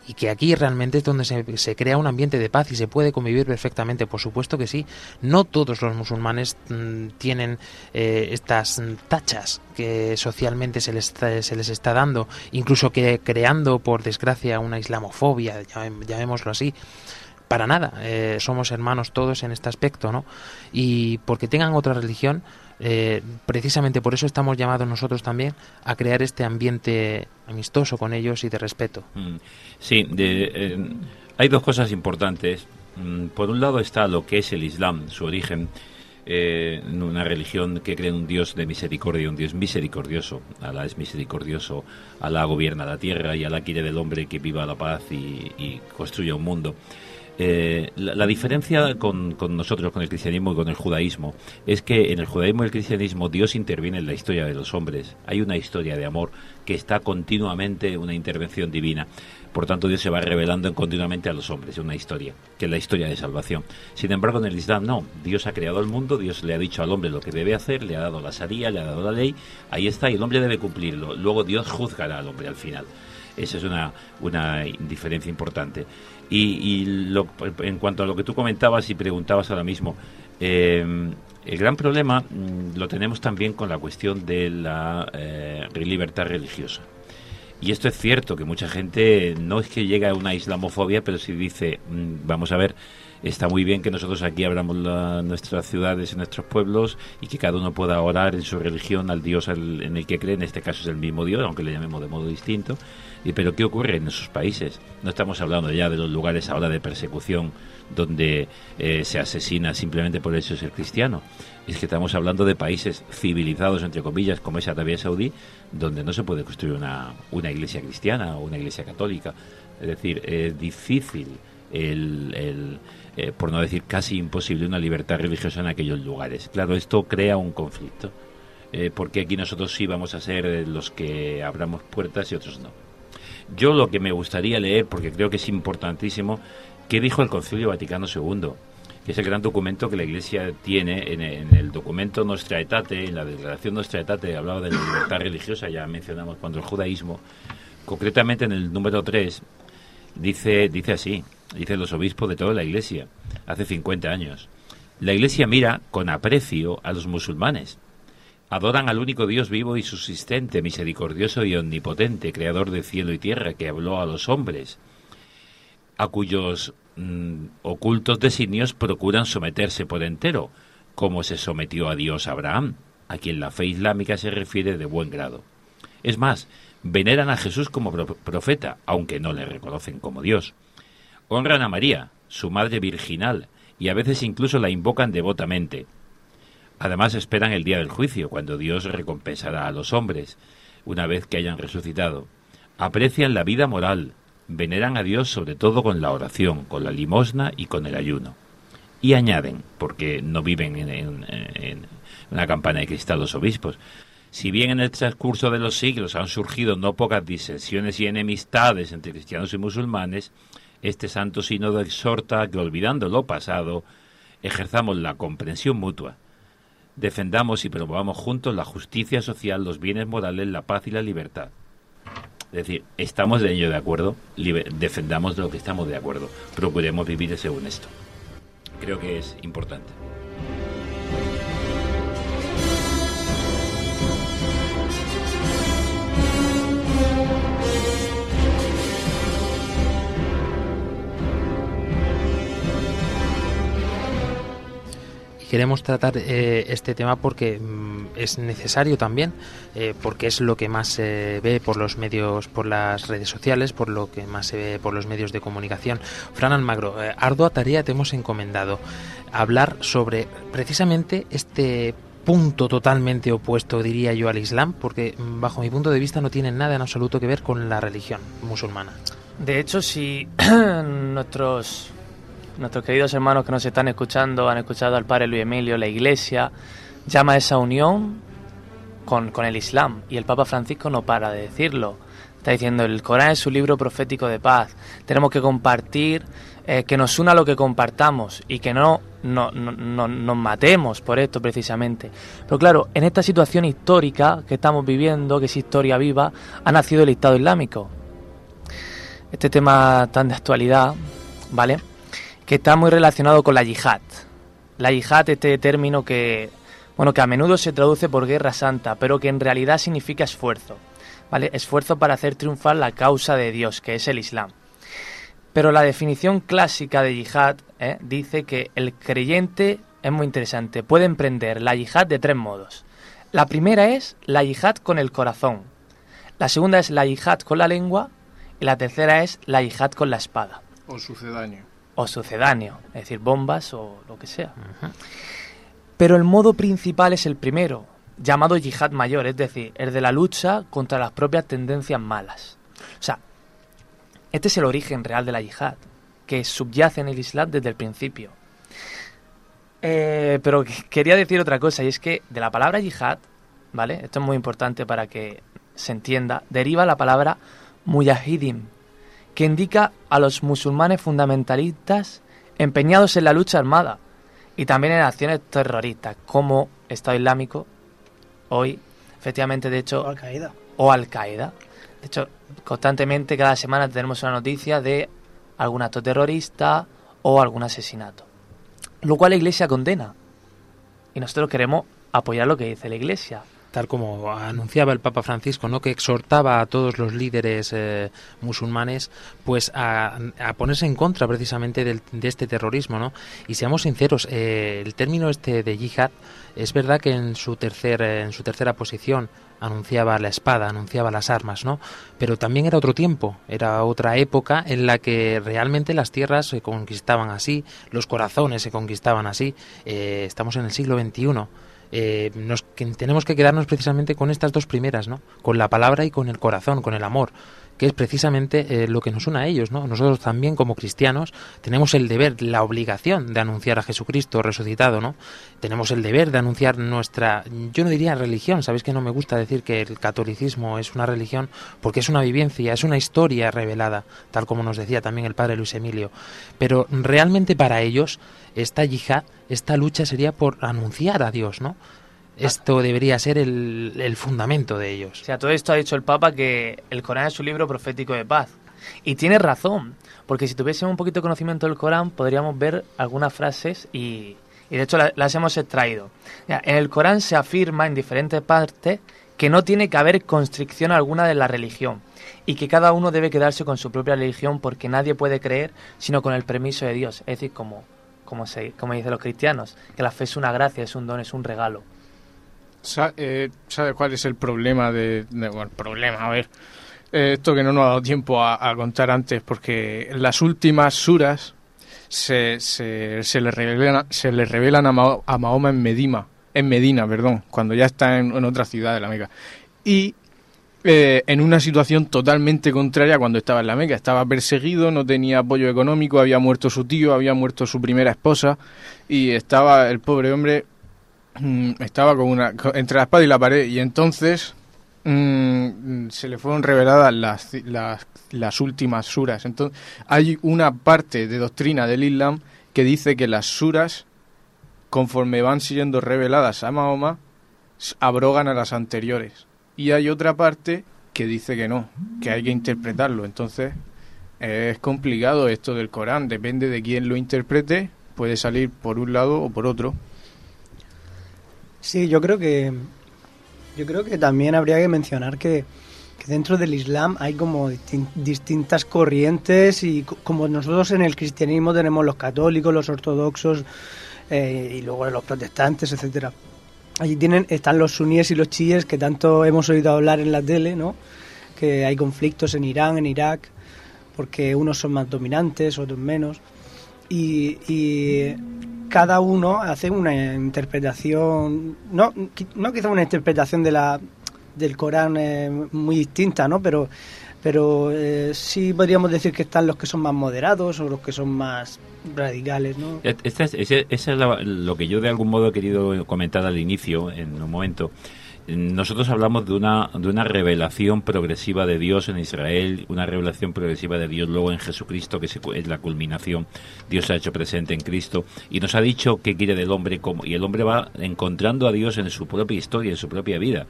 A: Y que aquí realmente es donde se, se crea un ambiente de paz y se puede convivir perfectamente, por supuesto que sí. No todos los musulmanes mm, tienen eh, estas tachas que socialmente se les, está- se les está dando, incluso que creando, por desgracia, una islamofobia, llamémoslo así para nada, eh, somos hermanos todos en este aspecto, ¿no? Y porque tengan otra religión, eh, precisamente por eso estamos llamados nosotros también a crear este ambiente amistoso con ellos y de respeto.
F: Mm, Sí, eh, hay dos cosas importantes. Mm, Por un lado está lo que es el Islam, su origen, eh, una religión que cree en un Dios de misericordia, un Dios misericordioso. Alá es misericordioso, Alá gobierna la tierra y Alá quiere del hombre que viva la paz y construya un mundo. Eh, la, diferencia con, nosotros, con el cristianismo y con el judaísmo, es que en el judaísmo y el cristianismo Dios interviene en la historia de los hombres. Hay una historia de amor que está continuamente una intervención divina. Por tanto, Dios se va revelando continuamente a los hombres, es una historia, que es la historia de salvación. Sin embargo, en el Islam no. Dios ha creado el mundo, Dios le ha dicho al hombre lo que debe hacer, le ha dado la sharia, le ha dado la ley, ahí está, y el hombre debe cumplirlo. Luego Dios juzgará al hombre al final. Esa es una, una diferencia importante. Y, y lo- en cuanto a lo que tú comentabas y preguntabas ahora mismo, eh, el gran problema mm, lo tenemos también con la cuestión de la eh, libertad religiosa. Y esto es cierto, que mucha gente no es que llegue a una islamofobia, pero sí dice, mm, vamos a ver, está muy bien que nosotros aquí abramos la- nuestras ciudades y nuestros pueblos y que cada uno pueda orar en su religión al Dios al- en el que cree, en este caso es el mismo Dios, aunque le llamemos de modo distinto. Y, pero ¿qué ocurre en esos países? No estamos hablando ya de los lugares ahora de persecución donde eh, se asesina simplemente por el hecho de ser cristiano. Es que estamos hablando de países civilizados, entre comillas, como es Arabia Saudí, donde no se puede construir una, una iglesia cristiana o una iglesia católica. Es decir, es difícil, el, el, eh, por no decir casi imposible, una libertad religiosa en aquellos lugares. Claro, esto crea un conflicto, eh, porque aquí nosotros sí vamos a ser eh, los que abramos puertas y otros no. Yo lo que me gustaría leer, porque creo que es importantísimo, ¿qué dijo el Concilio Vaticano II? Que es el gran documento que la Iglesia tiene en, el documento Nostra Aetate, en la declaración Nostra Aetate, hablaba de la libertad religiosa, ya mencionamos cuando el judaísmo, concretamente en el número 3, dice, dice así, dice los obispos de toda la Iglesia, hace 50 años. La Iglesia mira con aprecio a los musulmanes, Adoran al único Dios vivo y subsistente, misericordioso y omnipotente, creador de cielo y tierra, que habló a los hombres, a cuyos mm, ocultos designios procuran someterse por entero, como se sometió a Dios Abraham, a quien la fe islámica se refiere de buen grado. Es más, veneran a Jesús como pro- profeta, aunque no le reconocen como Dios. Honran a María, su madre virginal, y a veces incluso la invocan devotamente. Además esperan el día del juicio, cuando Dios recompensará a los hombres, una vez que hayan resucitado. Aprecian la vida moral, veneran a Dios sobre todo con la oración, con la limosna y con el ayuno. Y añaden, porque no viven en, en- en una campana de cristal los obispos, si bien en el transcurso de los siglos han surgido no pocas disensiones y enemistades entre cristianos y musulmanes, este santo sínodo exhorta que olvidando lo pasado, ejerzamos la comprensión mutua, defendamos y promovamos juntos la justicia social, los bienes morales, la paz y la libertad. Es decir, estamos de ello de acuerdo, defendamos de lo que estamos de acuerdo, procuremos vivir según esto. Creo que es importante.
A: Queremos tratar eh, este tema porque mm, es necesario también, eh, porque es lo que más se ve por los medios, por las redes sociales, por lo que más se ve por los medios de comunicación. Fran Almagro, eh, ardua tarea te hemos encomendado hablar sobre precisamente este punto totalmente opuesto, diría yo, al Islam, porque mm, bajo mi punto de vista no tiene nada en absoluto que ver con la religión musulmana.
C: De hecho, si nuestros, nuestros queridos hermanos que nos están escuchando han escuchado al padre Luis Emilio, la iglesia llama a esa unión con, con el Islam y el Papa Francisco no para de decirlo. Está diciendo, el Corán es un libro profético de paz. Tenemos que compartir, eh, que nos una lo que compartamos y que no, no, no- no- nos matemos por esto precisamente. Pero claro, en esta situación histórica que estamos viviendo, que es historia viva, ha nacido el Estado Islámico este tema tan de actualidad, ¿vale? Que está muy relacionado con la yihad. La yihad, este término que, bueno, que a menudo se traduce por guerra santa, pero que en realidad significa esfuerzo, ¿vale? Esfuerzo para hacer triunfar la causa de Dios, que es el Islam. Pero la definición clásica de yihad ¿eh? dice que el creyente es muy interesante, puede emprender la yihad de tres modos. La primera es la yihad con el corazón, la segunda es la yihad con la lengua y la tercera es la yihad con la espada
B: O.
C: o sucedáneo, es decir, bombas o lo que sea. Pero el modo principal es el primero, llamado yihad mayor, es decir, el de la lucha contra las propias tendencias malas. O sea, este es el origen real de la yihad, que subyace en el Islam desde el principio. Eh, pero que- quería decir otra cosa, y es que de la palabra yihad, ¿vale? Esto es muy importante para que se entienda, deriva la palabra muyahidim, que indica a los musulmanes fundamentalistas empeñados en la lucha armada y también en acciones terroristas, como Estado Islámico, hoy, efectivamente, de hecho,
D: O Al-Qaeda.
C: o Al-Qaeda. De hecho, constantemente, cada semana tenemos una noticia de algún acto terrorista o algún asesinato. Lo cual la Iglesia condena. Y nosotros queremos apoyar lo que dice la Iglesia.
A: Tal como anunciaba el Papa Francisco, ¿no? que exhortaba a todos los líderes eh, musulmanes pues a, a ponerse en contra precisamente del- de este terrorismo, ¿no? Y seamos sinceros, eh, el término este de yihad es verdad que en su tercer eh, en su tercera posición anunciaba la espada, anunciaba las armas, ¿no? Pero también era otro tiempo, era otra época en la que realmente las tierras se conquistaban así, los corazones se conquistaban así. Eh, estamos en el siglo XXI eh, nos, que tenemos que quedarnos precisamente con estas dos primeras, ¿no? Con la palabra y con el corazón, con el amor, que es precisamente eh, lo que nos une a ellos, ¿no? Nosotros también como cristianos tenemos el deber, la obligación de anunciar a Jesucristo resucitado, ¿no? Tenemos el deber de anunciar nuestra, yo no diría religión, sabéis que no me gusta decir que el catolicismo es una religión porque es una vivencia, es una historia revelada, tal como nos decía también el padre Luis Emilio, pero realmente para ellos esta yihad, esta lucha sería por anunciar a Dios, ¿no? Esto debería ser el, fundamento de ellos.
C: O sea, todo esto ha dicho el Papa que el Corán es un libro profético de paz. Y tiene razón, porque si tuviésemos un poquito de conocimiento del Corán, podríamos ver algunas frases y, Y de hecho la- las hemos extraído. En el Corán se afirma en diferentes partes que no tiene que haber constricción alguna de la religión y que cada uno debe quedarse con su propia religión porque nadie puede creer sino con el permiso de Dios. Es decir, como, como, se, como dicen los cristianos, que la fe es una gracia, es un don, es un regalo.
B: Eh, ¿Sabe cuál es el problema de, de- problema, a ver, eh, esto que no nos ha dado tiempo a, contar antes, porque las últimas suras se, se, le revelan, se le revelan a, Mao- a Mahoma en Medina, en Medina, perdón, cuando ya está en, otra ciudad de la Meca. Y eh, en una situación totalmente contraria cuando estaba en la Meca. Estaba perseguido, no tenía apoyo económico, había muerto su tío, había muerto su primera esposa y estaba el pobre hombre estaba con una entre la espada y la pared y entonces mm, se le fueron reveladas las, las, las últimas suras. Entonces hay una parte de doctrina del Islam que dice que las suras conforme van siendo reveladas a Mahoma abrogan a las anteriores y hay otra parte que dice que no, que hay que interpretarlo. Entonces es complicado esto del Corán, depende de quién lo interprete, puede salir por un lado o por otro.
D: Sí, yo creo que yo creo que también habría que mencionar que, que dentro del Islam hay como distin- distintas corrientes y co- como nosotros en el cristianismo tenemos los católicos, los ortodoxos eh, y luego los protestantes, etcétera. Allí tienen están los suníes y los chiíes que tanto hemos oído hablar en la tele, ¿no? Que hay conflictos en Irán, en Irak, porque unos son más dominantes, otros menos y, y cada uno hace una interpretación, no, no quizá una interpretación de la, del Corán eh, muy distinta, ¿no? Pero, pero eh, sí podríamos decir que están los que son más moderados o los que son más radicales, ¿no?
F: Este es, es lo que yo de algún modo he querido comentar al inicio, en un momento. Nosotros hablamos de una, de una revelación progresiva de Dios en Israel, una revelación progresiva de Dios luego en Jesucristo, que es la culminación. Dios se ha hecho presente en Cristo y nos ha dicho qué quiere del hombre cómo- y el hombre va encontrando a Dios en su propia historia, en su propia vida.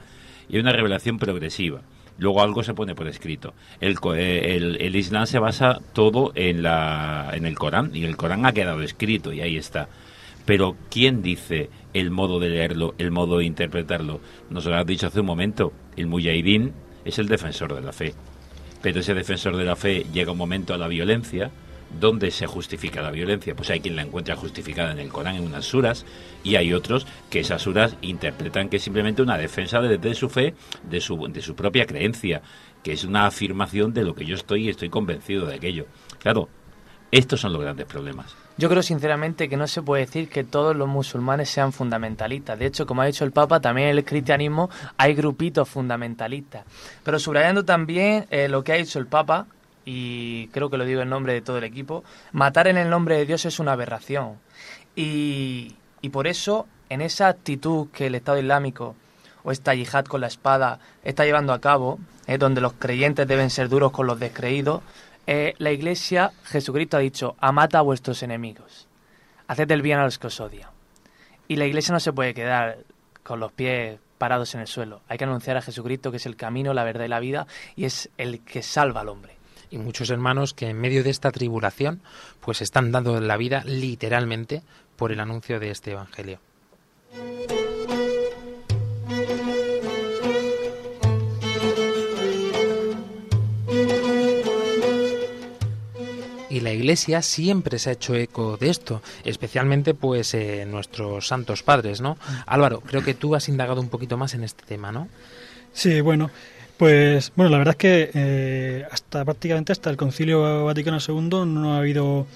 F: Y hay una revelación progresiva. Luego algo se pone por escrito. El, eh, el, el Islam se basa todo en, la, en el Corán y el Corán ha quedado escrito y ahí está. Pero ¿quién dice el modo de leerlo, el modo de interpretarlo? Nos lo has dicho hace un momento. El mujahidín es el defensor de la fe. Pero ese defensor de la fe llega un momento a la violencia. ¿Dónde se justifica la violencia? Pues hay quien la encuentra justificada en el Corán, en unas suras, y hay otros que esas suras interpretan que es simplemente una defensa de, de su fe, de su, de su propia creencia, que es una afirmación de lo que yo estoy y estoy convencido de aquello. Claro, estos son los grandes problemas.
C: Yo creo sinceramente que no se puede decir que todos los musulmanes sean fundamentalistas. De hecho, como ha dicho el Papa, también en el cristianismo hay grupitos fundamentalistas. Pero subrayando también eh, lo que ha dicho el Papa, y creo que lo digo en nombre de todo el equipo, matar en el nombre de Dios es una aberración. Y, y por eso, en esa actitud que el Estado Islámico o esta yihad con la espada está llevando a cabo, eh, donde los creyentes deben ser duros con los descreídos, eh, la Iglesia, Jesucristo ha dicho, amad a vuestros enemigos, haced el bien a los que os odian. Y la Iglesia no se puede quedar con los pies parados en el suelo. Hay que anunciar a Jesucristo que es el camino, la verdad y la vida, y es el que salva al hombre.
A: y muchos hermanos que en medio de esta tribulación pues están dando la vida literalmente por el anuncio de este evangelio. Y la Iglesia siempre se ha hecho eco de esto, especialmente pues eh, nuestros santos padres, ¿no? Álvaro, creo que tú has indagado un poquito más en este tema, ¿no?
K: Sí, bueno, pues bueno, la verdad es que eh, hasta prácticamente hasta el Concilio Vaticano II no ha habido,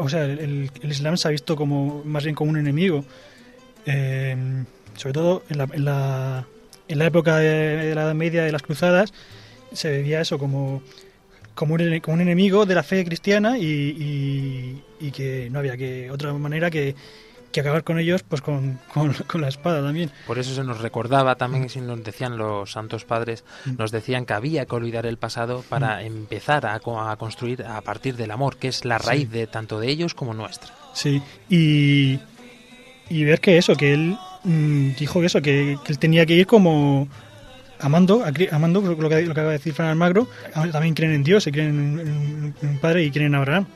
K: o sea, el, el Islam se ha visto como más bien como un enemigo, Eh, sobre todo en la, en la, en la época de, de la Edad Media de las Cruzadas se veía eso como como un, como un enemigo de la fe cristiana y, y- y que no había que otra manera que, que acabar con ellos pues con, con- con la espada también.
A: Por eso se nos recordaba también, si nos decían los santos padres, nos decían que había que olvidar el pasado para empezar a, a construir a partir del amor, que es la raíz de tanto de ellos como nuestra.
K: Sí, y, y ver que eso, que él mm, dijo que eso, que, que él tenía que ir como amando, amando lo que, lo que acaba de decir Fran Almagro, también creen en Dios, y creen en, en- en un Padre y creen en Abraham.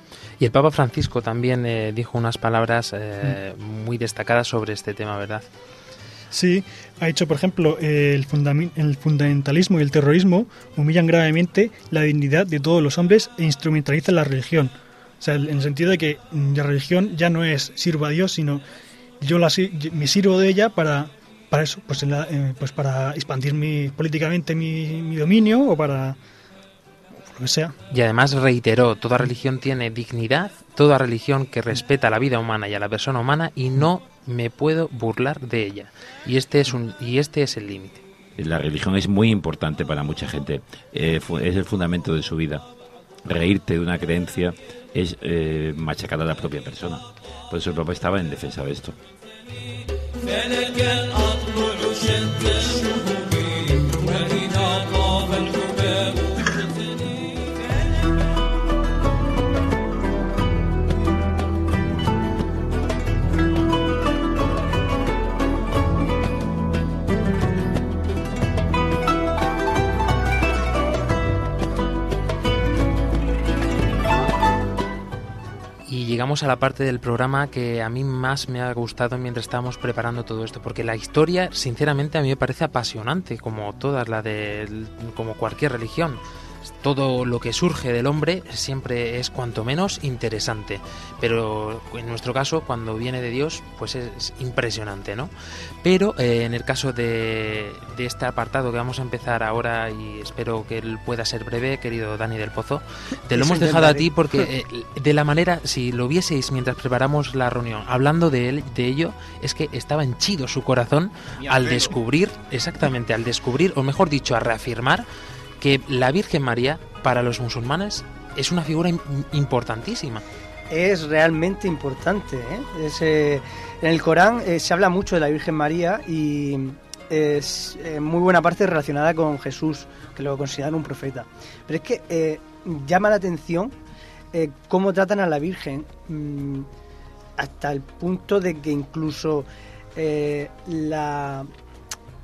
A: Y el Papa Francisco también eh, dijo unas palabras eh, muy destacadas sobre este tema, ¿verdad?
K: Sí, ha dicho, por ejemplo, eh, el, fundami- el fundamentalismo y el terrorismo humillan gravemente la dignidad de todos los hombres e instrumentalizan la religión. O sea, en el sentido de que mm, la religión ya no es sirvo a Dios, sino yo la, me sirvo de ella para, para eso, pues, en la- eh, pues para expandir mi, políticamente mi, mi dominio o para lo que sea.
A: Y además reiteró, toda religión tiene dignidad, toda religión que respeta la vida humana y a la persona humana y no me puedo burlar de ella. Y este es un y este es el límite.
F: La religión es muy importante para mucha gente. Eh, es el fundamento de su vida. Reírte de una creencia es eh, machacar a la propia persona. Por eso el Papa estaba en defensa de esto.
A: gently. Llegamos a la parte del programa que a mí más me ha gustado mientras estábamos preparando todo esto, porque la historia, sinceramente, a mí me parece apasionante, como todas la de, como cualquier religión. Todo lo que surge del hombre siempre es cuanto menos interesante, pero en nuestro caso, cuando viene de Dios, pues es impresionante, ¿no? Pero eh, en el caso de, de este apartado que vamos a empezar ahora y espero que él pueda ser breve, querido Dani del Pozo, te lo hemos dejado a ti porque eh, de la manera, si lo vieseis mientras preparamos la reunión, hablando de él, de ello, es que estaba henchido su corazón al descubrir, exactamente, al descubrir, o mejor dicho, a reafirmar que la Virgen María para los musulmanes es una figura im- importantísima.
D: es realmente importante. ¿eh? Eh, en el Corán eh, se habla mucho de la Virgen María y es eh, muy buena parte relacionada con Jesús, que lo consideran un profeta. Pero es que llama la atención cómo tratan a la Virgen mm, hasta el punto de que incluso la,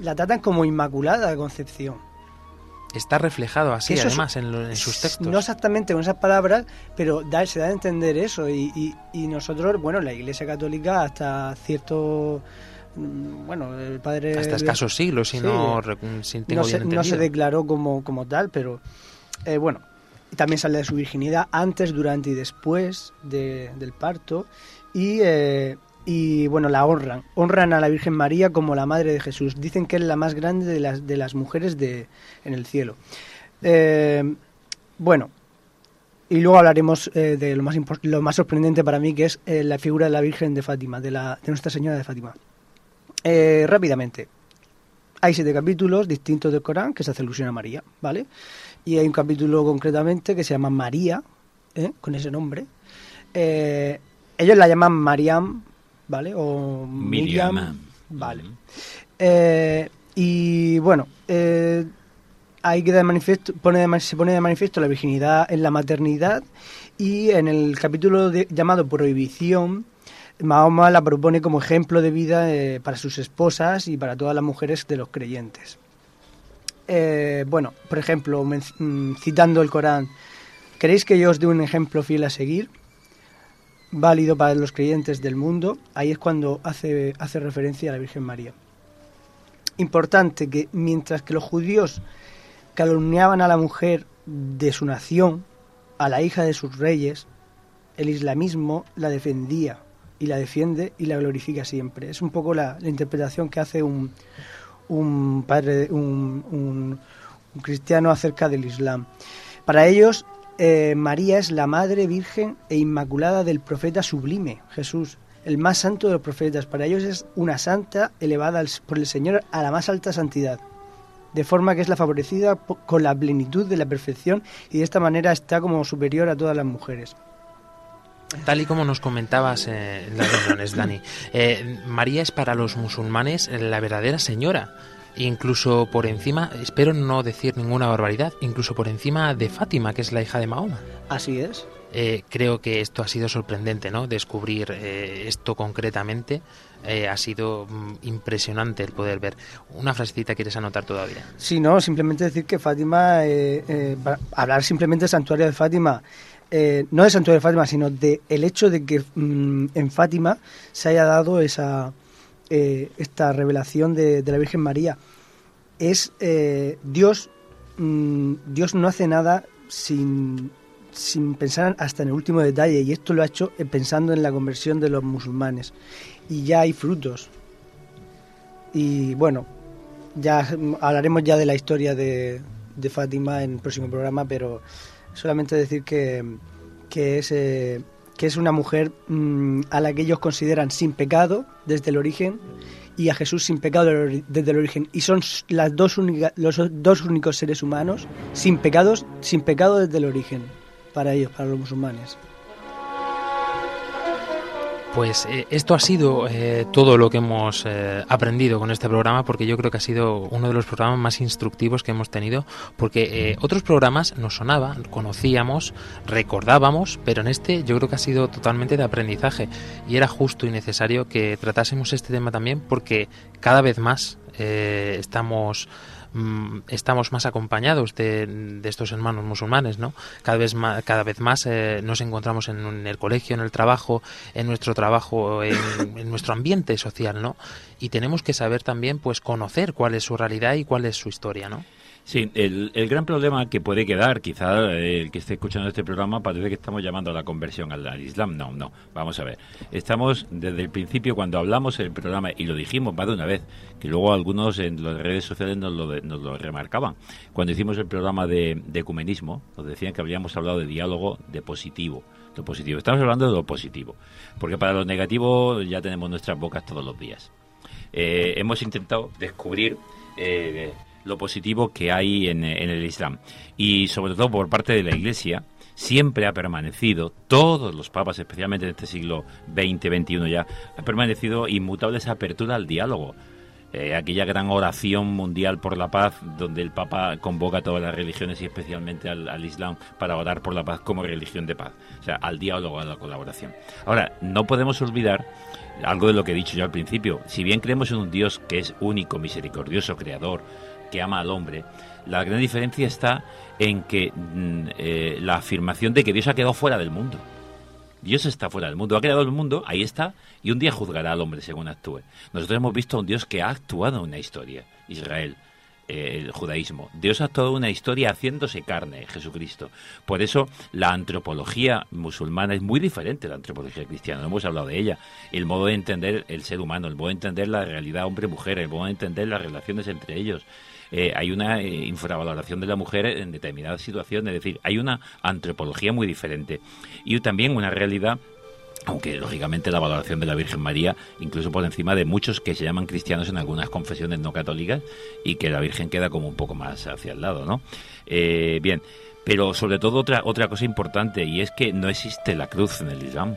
D: la tratan como Inmaculada Concepción.
A: Está reflejado así,
D: eso es-
A: además, en, lo- en sus textos.
D: No exactamente con esas palabras, pero da, se da a entender eso. Y, y- y nosotros, bueno, la Iglesia Católica hasta cierto. mm, Bueno, el padre.
A: Hasta escasos siglos, si
D: Sí,
A: no, si tengo
D: no, se,
A: bien
D: no se declaró como, como tal, pero eh, bueno. También sale de su virginidad antes, durante y después de- del parto. Y, eh, y bueno, la honran. Honran a la Virgen María como la madre de Jesús. Dicen que es la más grande de las, de las mujeres de, en el cielo. Eh, bueno, y luego hablaremos eh, de lo más, lo más sorprendente para mí, que es eh, la figura de la Virgen de Fátima, de, la, de Nuestra Señora de Fátima. Rápidamente, hay siete capítulos distintos del Corán que se hace alusión a María, ¿vale? Y hay un capítulo concretamente que se llama María, con ese nombre. Ellos la llaman Mariam, ¿vale? O Miriam,
F: Miriam.
D: ¿vale? Eh, y bueno, eh, ahí queda de manifiesto, pone de man- se pone de manifiesto la virginidad en la maternidad y en el capítulo de- llamado Prohibición, Mahoma la propone como ejemplo de vida eh, para sus esposas y para todas las mujeres de los creyentes. Eh, bueno, por ejemplo, mm, citando el Corán, ¿queréis que yo os dé un ejemplo fiel a seguir? Válido para los creyentes del mundo. Ahí es cuando hace, hace referencia a la Virgen María. Importante que mientras que los judíos calumniaban a la mujer de su nación, a la hija de sus reyes, el islamismo la defendía y la defiende y la glorifica siempre. Es un poco la, interpretación que hace un, un padre, un- un cristiano acerca del Islam. Para ellos, eh, María es la madre virgen e inmaculada del profeta sublime, Jesús, el más santo de los profetas. Para ellos es una santa elevada por el Señor a la más alta santidad. De forma que es la favorecida con la plenitud de la perfección y de esta manera está como superior a todas las mujeres.
A: Tal y como nos comentabas eh, en las reuniones, Dani, eh, María es para los musulmanes la verdadera señora. Incluso por encima, espero no decir ninguna barbaridad, incluso por encima de Fátima, que es la hija de Mahoma.
D: Así es.
A: Eh, creo que esto ha sido sorprendente, ¿no? Descubrir eh, esto concretamente eh, ha sido mm, impresionante el poder ver. Una frasecita quieres anotar todavía.
D: Sí, no, simplemente decir que Fátima, eh, eh, hablar simplemente del santuario de Fátima, eh, no del santuario de Fátima, sino de el hecho de que mm, en Fátima se haya dado esa eh, esta revelación de, la Virgen María. Es eh, Dios, mm, Dios no hace nada sin, sin pensar hasta en el último detalle y esto lo ha hecho eh, pensando en la conversión de los musulmanes y ya hay frutos. Y bueno, ya hablaremos ya de la historia de, Fátima en el próximo programa, pero solamente decir que, que es, que es una mujer mm, a la que ellos consideran sin pecado desde el origen y a Jesús sin pecado desde el origen. Y son las dos única- los dos únicos seres humanos sin pecados, sin pecado desde el origen para ellos, para los musulmanes.
A: Pues eh, esto ha sido eh, todo lo que hemos eh, aprendido con este programa, porque yo creo que ha sido uno de los programas más instructivos que hemos tenido, porque eh, otros programas nos sonaba, conocíamos, recordábamos, pero en este yo creo que ha sido totalmente de aprendizaje. Y era justo y necesario que tratásemos este tema también, porque cada vez más eh, estamos mm, estamos más acompañados de, de estos hermanos musulmanes, ¿no? Cada vez más, cada vez más eh, nos encontramos en, en el colegio, en el trabajo, en nuestro trabajo, en, en nuestro ambiente social, ¿no? Y tenemos que saber también, pues, conocer cuál es su realidad y cuál es su historia, ¿no?
F: Sí, el, el gran problema que puede quedar, quizá eh, el que esté escuchando este programa parece que estamos llamando a la conversión al, Islam. No, no, vamos a ver. Estamos desde el principio, cuando hablamos el programa, y lo dijimos más de una vez, que luego algunos en las redes sociales nos lo, nos lo remarcaban. Cuando hicimos el programa de, de ecumenismo, nos decían que habríamos hablado de diálogo de positivo. Lo positivo. Estamos hablando de lo positivo. Porque para lo negativo ya tenemos nuestras bocas todos los días. Eh, hemos intentado descubrir eh, lo positivo que hay en, el Islam. Y sobre todo por parte de la Iglesia, siempre ha permanecido, todos los papas, especialmente en este siglo XX, XXI ya, ha permanecido inmutable esa apertura al diálogo. Eh, aquella gran oración mundial por la paz, donde el Papa convoca a todas las religiones y especialmente al, al Islam para orar por la paz como religión de paz, o sea, al diálogo, a la colaboración. Ahora, no podemos olvidar algo de lo que he dicho yo al principio. Si bien creemos en un Dios que es único, misericordioso, creador, que ama al hombre, la gran diferencia está en que mm, eh, la afirmación de que Dios ha quedado fuera del mundo. Dios está fuera del mundo, ha creado el mundo, ahí está, y un día juzgará al hombre según actúe. Nosotros hemos visto a un Dios que ha actuado en una historia, Israel, el judaísmo. Dios ha en una historia haciéndose carne, Jesucristo. Por eso la antropología musulmana es muy diferente de la antropología cristiana, no hemos hablado de ella. El modo de entender el ser humano, el modo de entender la realidad hombre-mujer, el modo de entender las relaciones entre ellos. Eh, hay una eh, infravaloración de la mujer en determinadas situaciones, es decir, hay una antropología muy diferente y también una realidad aunque lógicamente la valoración de la Virgen María, incluso por encima de muchos que se llaman cristianos en algunas confesiones no católicas, y que la Virgen queda como un poco más hacia el lado, ¿no? Eh, bien, pero sobre todo otra, otra cosa importante, y es que no existe la cruz en el Islam.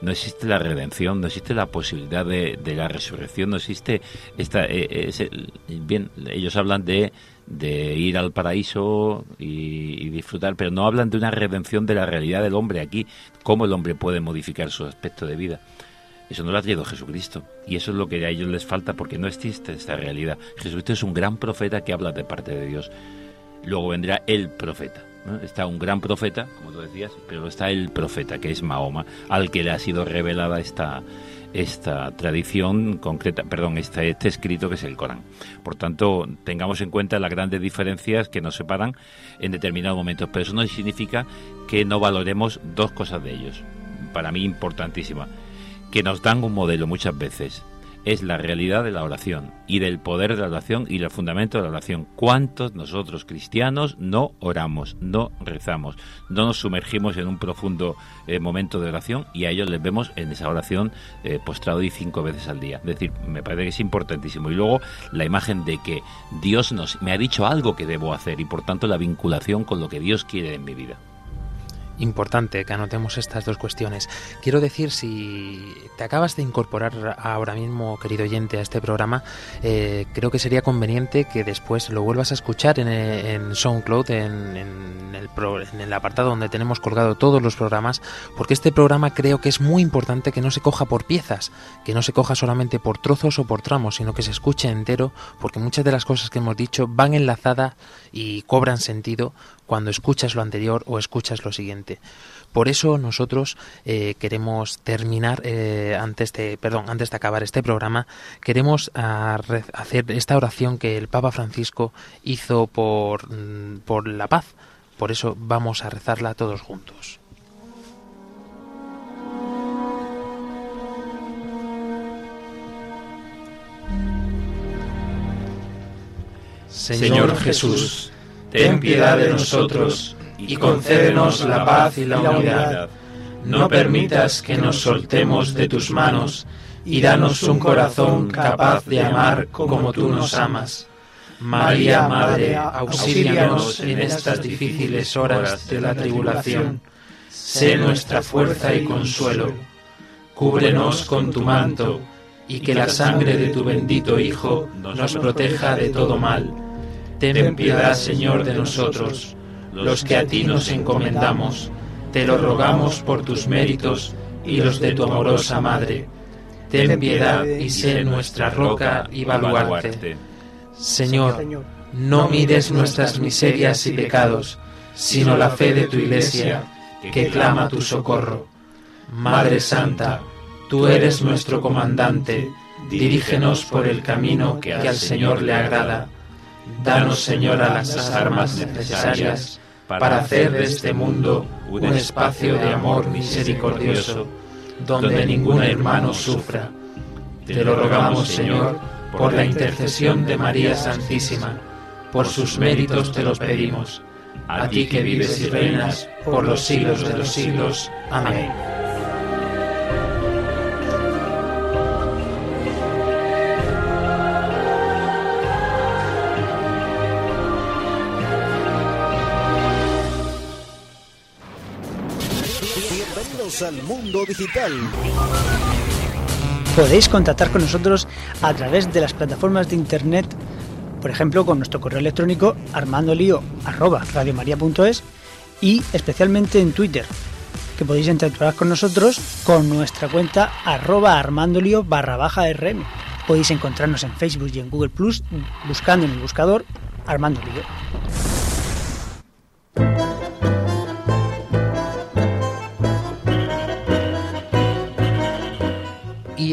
F: No existe la redención, no existe la posibilidad de, la resurrección, no existe esta. eh, bien, ellos hablan de, de ir al paraíso y, disfrutar, pero no hablan de una redención de la realidad del hombre aquí, cómo el hombre puede modificar su aspecto de vida. Eso no lo ha traído Jesucristo. Y eso es lo que a ellos les falta porque no existe esta realidad. Jesucristo es un gran profeta que habla de parte de Dios. Luego vendrá el profeta. ¿no? Está un gran profeta, como tú decías, pero está el profeta, que es Mahoma, al que le ha sido revelada esta, esta tradición concreta, perdón, este, escrito que es el Corán. Por tanto, tengamos en cuenta las grandes diferencias que nos separan en determinados momentos, pero eso no significa que no valoremos dos cosas de ellos, para mí importantísimas, que nos dan un modelo muchas veces. Es la realidad de la oración y del poder de la oración y el fundamento de la oración. ¿Cuántos nosotros cristianos no oramos, no rezamos, no nos sumergimos en un profundo eh, momento de oración y a ellos les vemos en esa oración eh, postrado y cinco veces al día? Es decir, me parece que es importantísimo. Y luego la imagen de que Dios nos, me ha dicho algo que debo hacer y por tanto la vinculación con lo que Dios quiere en mi vida.
A: Importante que anotemos estas dos cuestiones. Quiero decir, si te acabas de incorporar ahora mismo, querido oyente, a este programa, eh, creo que sería conveniente que después lo vuelvas a escuchar en, SoundCloud, en el pro- en el apartado donde tenemos colgado todos los programas, porque este programa creo que es muy importante que no se coja por piezas, que no se coja solamente por trozos o por tramos, sino que se escuche entero, porque muchas de las cosas que hemos dicho van enlazadas y cobran sentido cuando escuchas lo anterior o escuchas lo siguiente. Por eso nosotros eh, queremos terminar eh, antes de, perdón, antes de acabar este programa, queremos ah, re- hacer esta oración que el Papa Francisco hizo por, mm, por la paz. Por eso vamos a rezarla todos juntos.
N: Señor Jesús, ten piedad de nosotros y concédenos la paz y la unidad. No permitas que nos soltemos de tus manos y danos un corazón capaz de amar como tú nos amas. María, Madre, auxílianos en estas difíciles horas de la tribulación. Sé nuestra fuerza y consuelo. Cúbrenos con tu manto y que la sangre de tu bendito Hijo nos proteja de todo mal. Ten piedad, Señor, de nosotros, los que a ti nos encomendamos. Te lo rogamos por tus méritos y los de tu amorosa Madre. Ten piedad y sé nuestra roca y baluarte. Señor, no mires nuestras miserias y pecados, sino la fe de tu Iglesia, que clama tu socorro. Madre Santa, tú eres nuestro comandante, dirígenos por el camino que al Señor le agrada. Danos, Señora, las armas necesarias para hacer de este mundo un espacio de amor misericordioso, donde ningún hermano sufra. Te lo rogamos, Señor, por la intercesión de María Santísima, por sus méritos te los pedimos. A ti que vives y reinas por los siglos de los siglos. Amén.
H: Al mundo digital.
D: Podéis contactar con nosotros a través de las plataformas de internet, por ejemplo, con nuestro correo electrónico armandolio@radiomaria.es y especialmente en Twitter, que podéis interactuar con nosotros con nuestra cuenta arroba armandolio barra baja rm. Podéis encontrarnos en Facebook y en Google Plus buscando en el buscador Armando Lío.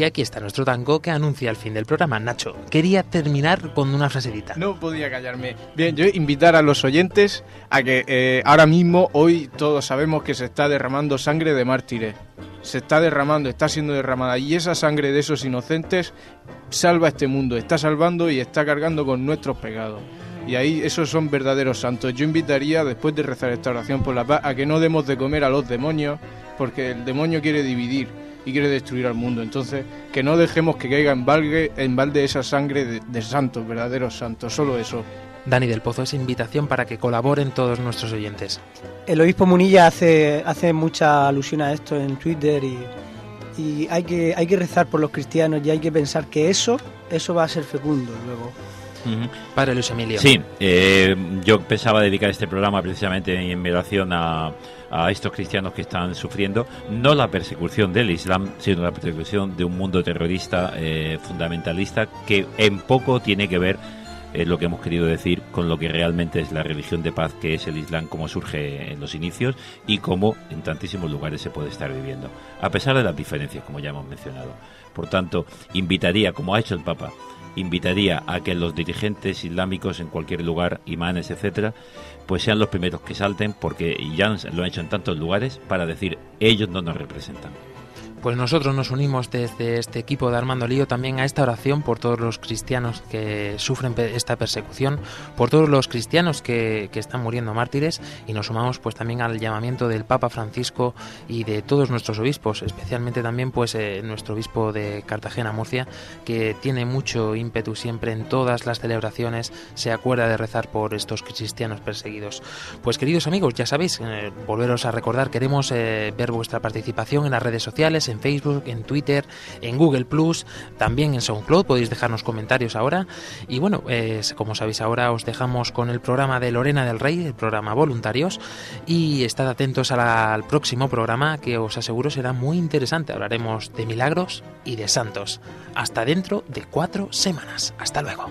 A: Aquí está nuestro tango que anuncia el fin del programa. Nacho, quería terminar con una frasecita.
B: No podía callarme. Bien, yo invitar a los oyentes a que eh, ahora mismo, hoy todos sabemos que se está derramando sangre de mártires. Se está derramando, está siendo derramada. Y esa sangre de esos inocentes salva este mundo, está salvando y está cargando con nuestros pecados. Y ahí esos son verdaderos santos. Yo invitaría, después de rezar esta oración por la paz, a que no demos de comer a los demonios, porque el demonio quiere dividir y quiere destruir al mundo. Entonces, que no dejemos que caiga en balde, en balde esa sangre de, de santos, verdaderos santos. Solo eso.
A: Dani del Pozo, esa invitación para que colaboren todos nuestros oyentes.
D: El obispo Munilla hace, hace mucha alusión a esto en Twitter y, y hay, que, hay que rezar por los cristianos y hay que pensar que eso, eso va a ser fecundo luego.
A: Padre Luis Emilio.
F: Sí, eh, yo pensaba dedicar este programa precisamente en relación a, a estos cristianos que están sufriendo no la persecución del Islam, sino la persecución de un mundo terrorista eh, fundamentalista que en poco tiene que ver eh, lo que hemos querido decir con lo que realmente es la religión de paz que es el Islam, como surge en los inicios y cómo en tantísimos lugares se puede estar viviendo, a pesar de las diferencias, como ya hemos mencionado. Por tanto, invitaría, como ha hecho el Papa, invitaría a que los dirigentes islámicos en cualquier lugar, imanes, etcétera, pues sean los primeros que salten, porque ya lo han hecho en tantos lugares, para decir ellos no nos representan.
A: Pues nosotros nos unimos desde este equipo de Armando Lío también a esta oración por todos los cristianos que sufren esta persecución, por todos los cristianos que, que, están muriendo mártires y nos sumamos pues también al llamamiento del Papa Francisco y de todos nuestros obispos, especialmente también pues eh, nuestro obispo de Cartagena, Murcia, que tiene mucho ímpetu siempre en todas las celebraciones, se acuerda de rezar por estos cristianos perseguidos. Pues queridos amigos, ya sabéis, eh, volveros a recordar, queremos eh, ver vuestra participación en las redes sociales, en Facebook, en Twitter, en Google Plus, también en SoundCloud, podéis dejarnos comentarios ahora. Y bueno, como sabéis ahora os dejamos con el programa de Lorena del Rey, el programa Voluntarios, y estad atentos al próximo programa que os aseguro será muy interesante. Hablaremos de milagros y de santos. Hasta dentro de cuatro semanas. Hasta luego.